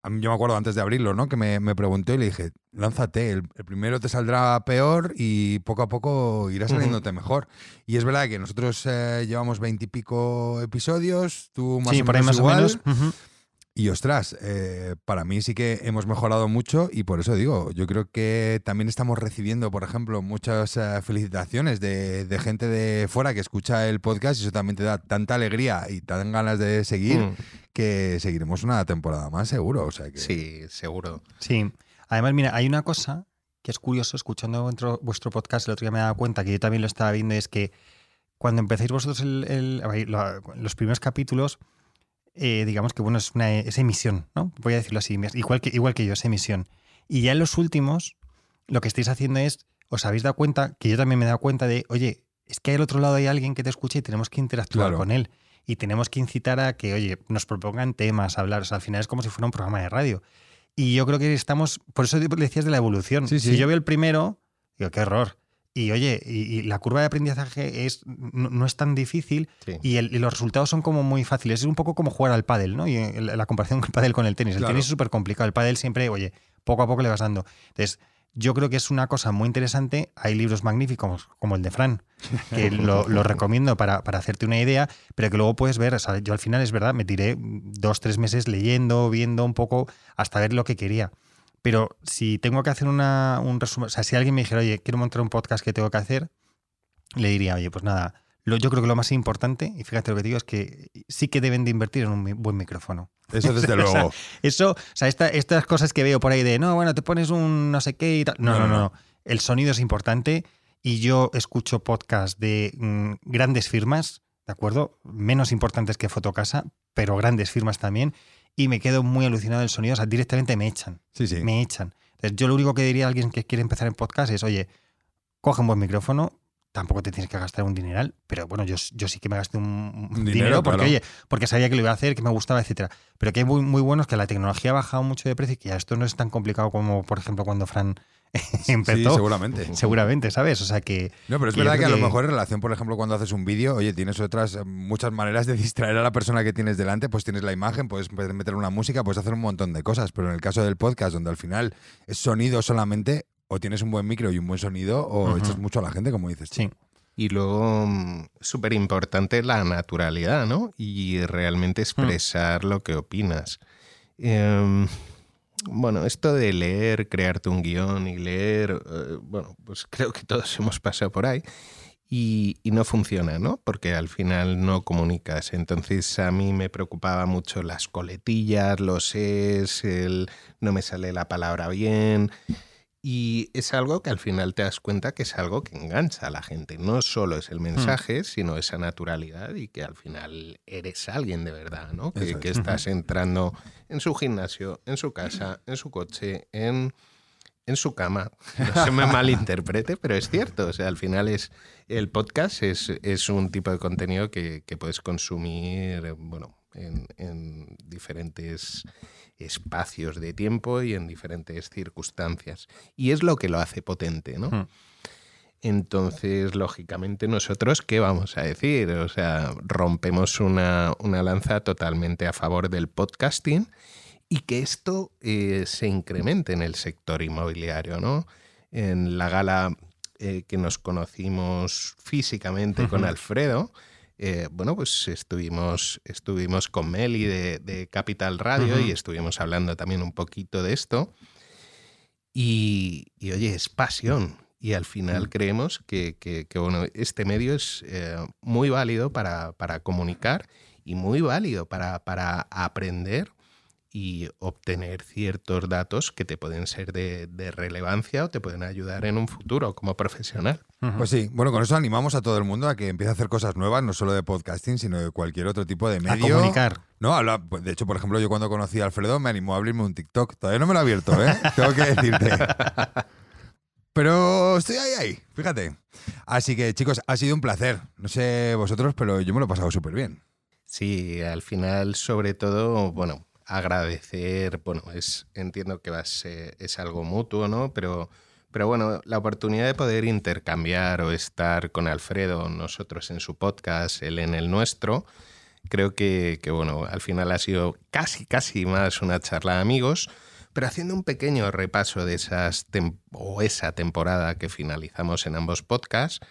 yo me acuerdo antes de abrirlo, ¿no? Que me, me preguntó y le dije, lánzate, el, el primero te saldrá peor y poco a poco irá saliéndote mejor. Y es verdad que nosotros eh, llevamos veintipico episodios, tú más sí, o por ahí menos más igual. o menos. Y ostras, eh, para mí sí que hemos mejorado mucho y por eso digo, yo creo que también estamos recibiendo, por ejemplo, muchas eh, felicitaciones de, de gente de fuera que escucha el podcast y eso también te da tanta alegría y tan ganas de seguir Mm. que seguiremos una temporada más seguro. O sea que Sí, seguro. Sí. Además, mira, hay una cosa que es curioso, escuchando vuestro, vuestro podcast, el otro día me he dado cuenta que yo también lo estaba viendo, es que cuando empecéis vosotros el- el- los primeros capítulos, eh, digamos que bueno, es una es emisión, ¿no? Voy a decirlo así, igual que, igual que yo, es emisión. Y ya en los últimos, lo que estáis haciendo es, os habéis dado cuenta, que yo también me he dado cuenta de, oye, es que al otro lado hay alguien que te escucha y tenemos que interactuar Claro. con él. Y tenemos que incitar a que, oye, nos propongan temas, hablar. O sea, al final es como si fuera un programa de radio. Y yo creo que estamos, por eso decías de la evolución. Sí, Si sí. yo veo el primero, digo, qué error. Y oye, y, y la curva de aprendizaje es, no, no es tan difícil Sí. y, el- y los resultados son como muy fáciles. Es un poco como jugar al pádel, ¿no? Y el- la comparación con el pádel con el tenis. El Claro. tenis es súper complicado. El pádel siempre, oye, poco a poco le vas dando. Entonces, yo creo que es una cosa muy interesante. Hay libros magníficos como el de Fran, que (laughs) lo, lo recomiendo para, para hacerte una idea, pero que luego puedes ver. O sea, yo al final es verdad, me tiré dos, tres meses leyendo, viendo un poco, hasta ver lo que quería. Pero si tengo que hacer una, un resumen, o sea, si alguien me dijera, oye, quiero montar un podcast que tengo que hacer, le diría, oye, pues nada, lo, yo creo que lo más importante, y fíjate lo que te digo, es que sí que deben de invertir en un buen micrófono. (laughs) eso desde O sea, luego. Eso, o sea, esta- estas cosas que veo por ahí de, no, bueno, te pones un no sé qué y tal. No, no, No, no. no, no. El sonido es importante y yo escucho podcasts de mm, grandes firmas, ¿de acuerdo? Menos importantes que Fotocasa, pero grandes firmas también. Y me quedo muy alucinado del sonido. O sea, directamente me echan. Sí, sí. Me echan. Entonces, yo lo único que diría a alguien que quiere empezar en podcast es, oye, coge un buen micrófono, tampoco te tienes que gastar un dineral, pero bueno, yo, yo sí que me gasté un, dinero, dinero, porque, claro. oye, porque sabía que lo iba a hacer, que me gustaba, etcétera. Pero que hay muy, muy buenos que la tecnología ha bajado mucho de precio y que ya esto no es tan complicado como, por ejemplo, cuando Fran (laughs) empezó. Sí, seguramente. Seguramente, ¿sabes? O sea que. No, pero es que verdad que a lo mejor en relación, por ejemplo, cuando haces un vídeo, oye, tienes otras eh, muchas maneras de distraer a la persona que tienes delante, pues tienes la imagen, puedes meter una música, puedes hacer un montón de cosas, pero en el caso del podcast, donde al final es sonido solamente, o tienes un buen micro y un buen sonido, o echas mucho a la gente, como dices. tú. Sí. Y luego, súper importante la naturalidad, ¿no? Y realmente expresar lo que opinas. Em, bueno, esto de leer, crearte un guion y leer, eh, bueno, pues creo que todos (laughs) hemos pasado por ahí. Y, no funciona, ¿no? Porque al final no comunicas. Entonces a mí me preocupaba mucho las coletillas, los es, el no me sale la palabra bien. Y es algo que al final te das cuenta que es algo que engancha a la gente. No solo es el mensaje, sino esa naturalidad y que al final eres alguien de verdad, ¿no? Que, Eso es. que estás entrando en su gimnasio, en su casa, en su coche, en, en su cama. No se me (laughs) malinterprete, pero es cierto. O sea, al final es el podcast es, es un tipo de contenido que, que puedes consumir, bueno, en, en diferentes espacios de tiempo y en diferentes circunstancias. Y es lo que lo hace potente, ¿no? Mm. Entonces, lógicamente, nosotros, ¿qué vamos a decir? O sea, rompemos una, una lanza totalmente a favor del podcasting y que esto eh, se incremente en el sector inmobiliario, ¿no? En la gala eh, que nos conocimos físicamente con Alfredo, eh, bueno, pues estuvimos, estuvimos con Meli de, de Capital Radio y estuvimos hablando también un poquito de esto. Y, y, oye, es pasión. Y al final creemos que, que- que, bueno, este medio es eh, muy válido para, para comunicar y muy válido para, para aprender y obtener ciertos datos que te pueden ser de, relevancia o te pueden ayudar en un futuro como profesional. Pues sí, bueno, con eso animamos a todo el mundo a que empiece a hacer cosas nuevas, no solo de podcasting, sino de cualquier otro tipo de medio. A comunicar. No, pues, de hecho, por ejemplo, yo cuando conocí a Alfredo me animó a abrirme un TikTok. Todavía no me lo he abierto, ¿eh? (laughs) Tengo que decirte. Pero estoy ahí, ahí, fíjate. Así que, chicos, ha sido un placer. No sé vosotros, pero yo me lo he pasado súper bien. Sí, al final, sobre todo, bueno, agradecer, bueno, es, entiendo que va es algo mutuo, ¿no? Pero, pero bueno, la oportunidad de poder intercambiar o estar con Alfredo, nosotros en su podcast, él en el nuestro, creo que, que bueno, al final ha sido casi, casi más una charla de amigos, pero haciendo un pequeño repaso de esas o esa temporada que finalizamos en ambos podcasts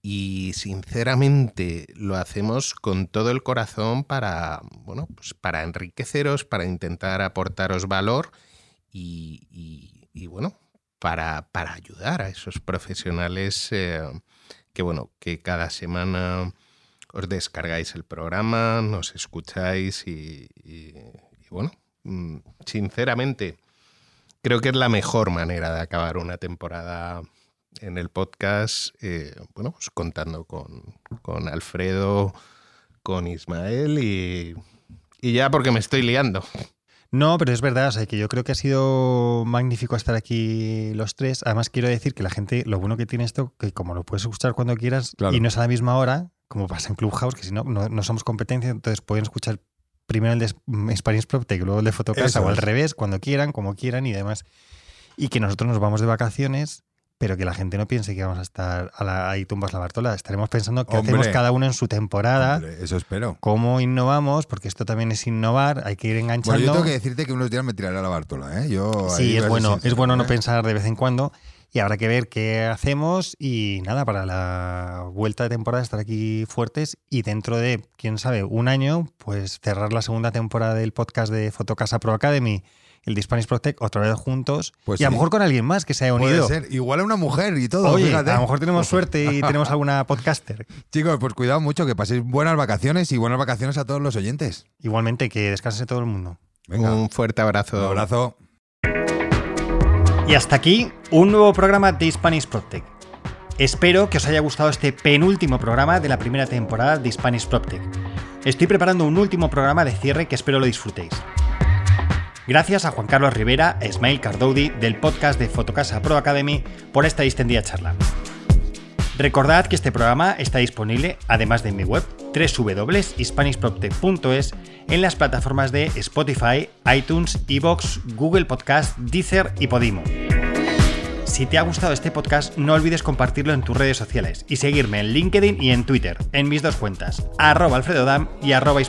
y sinceramente lo hacemos con todo el corazón para, bueno, pues para enriqueceros, para intentar aportaros valor y, bueno, para, para, ayudar a esos profesionales eh, que, bueno, que cada semana os descargáis el programa, nos escucháis y, y bueno, mm, sinceramente creo que es la mejor manera de acabar una temporada en el podcast, eh, bueno, pues contando con, Alfredo, con Ismael y, ya porque me estoy liando. No, pero es verdad, o sea, que yo creo que ha sido magnífico estar aquí los tres. Además, quiero decir que la gente, lo bueno que tiene esto, que como lo puedes escuchar cuando quieras y no es a la misma hora, como pasa en Clubhouse, que si no, no, somos competencia, entonces pueden escuchar primero el de Spanish PropTech, luego el de Fotocasa o al revés, cuando quieran, como quieran y demás. Y que nosotros nos vamos de vacaciones pero que la gente no piense que vamos a estar a la, ahí tumbas la Bartola. Estaremos pensando qué hacemos cada uno en su temporada. eso espero. Cómo innovamos, porque esto también es innovar, hay que ir enganchando. Bueno, yo tengo que decirte que unos días me tiraré a la Bartola, ¿eh? Yo sí, es bueno, es bueno no ¿eh? pensar de vez en cuando. Y habrá que ver qué hacemos y nada, para la vuelta de temporada estar aquí fuertes y dentro de, quién sabe, un año, pues cerrar la segunda temporada del podcast de Fotocasa Pro Academy el de Spanish Protect otra vez juntos pues y a lo mejor con alguien más que se haya unido. Puede ser, igual a una mujer y todo. Oye, a lo mejor tenemos suerte y (laughs) tenemos alguna podcaster. Chicos, pues cuidado mucho, que paséis buenas vacaciones y buenas vacaciones a todos los oyentes. Igualmente, que descanse todo el mundo. Venga. Un fuerte abrazo. Un abrazo. Y hasta aquí un nuevo programa de Spanish Protect. Espero que os haya gustado este penúltimo programa de la primera temporada de Spanish Protect. Estoy preparando un último programa de cierre que espero lo disfrutéis. Gracias a Juan Carlos Rivera e Cardoudi del podcast de Fotocasa Pro Academy por esta distendida charla. Recordad que este programa está disponible, además de en mi web, www.hispanishproptech.es, en las plataformas de Spotify, iTunes, Evox, Google Podcast, Deezer y Podimo. Si te ha gustado este podcast, no olvides compartirlo en tus redes sociales y seguirme en LinkedIn y en Twitter, en mis dos cuentas, arroba alfredodam y arroba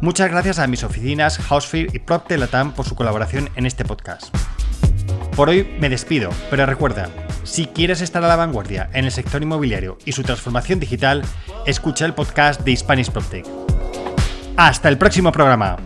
Muchas gracias a mis oficinas Housefear y Procter Latam por su colaboración en este podcast. Por hoy me despido, pero recuerda, si quieres estar a la vanguardia en el sector inmobiliario y su transformación digital, escucha el podcast de Spanish PropTech. Hasta el próximo programa.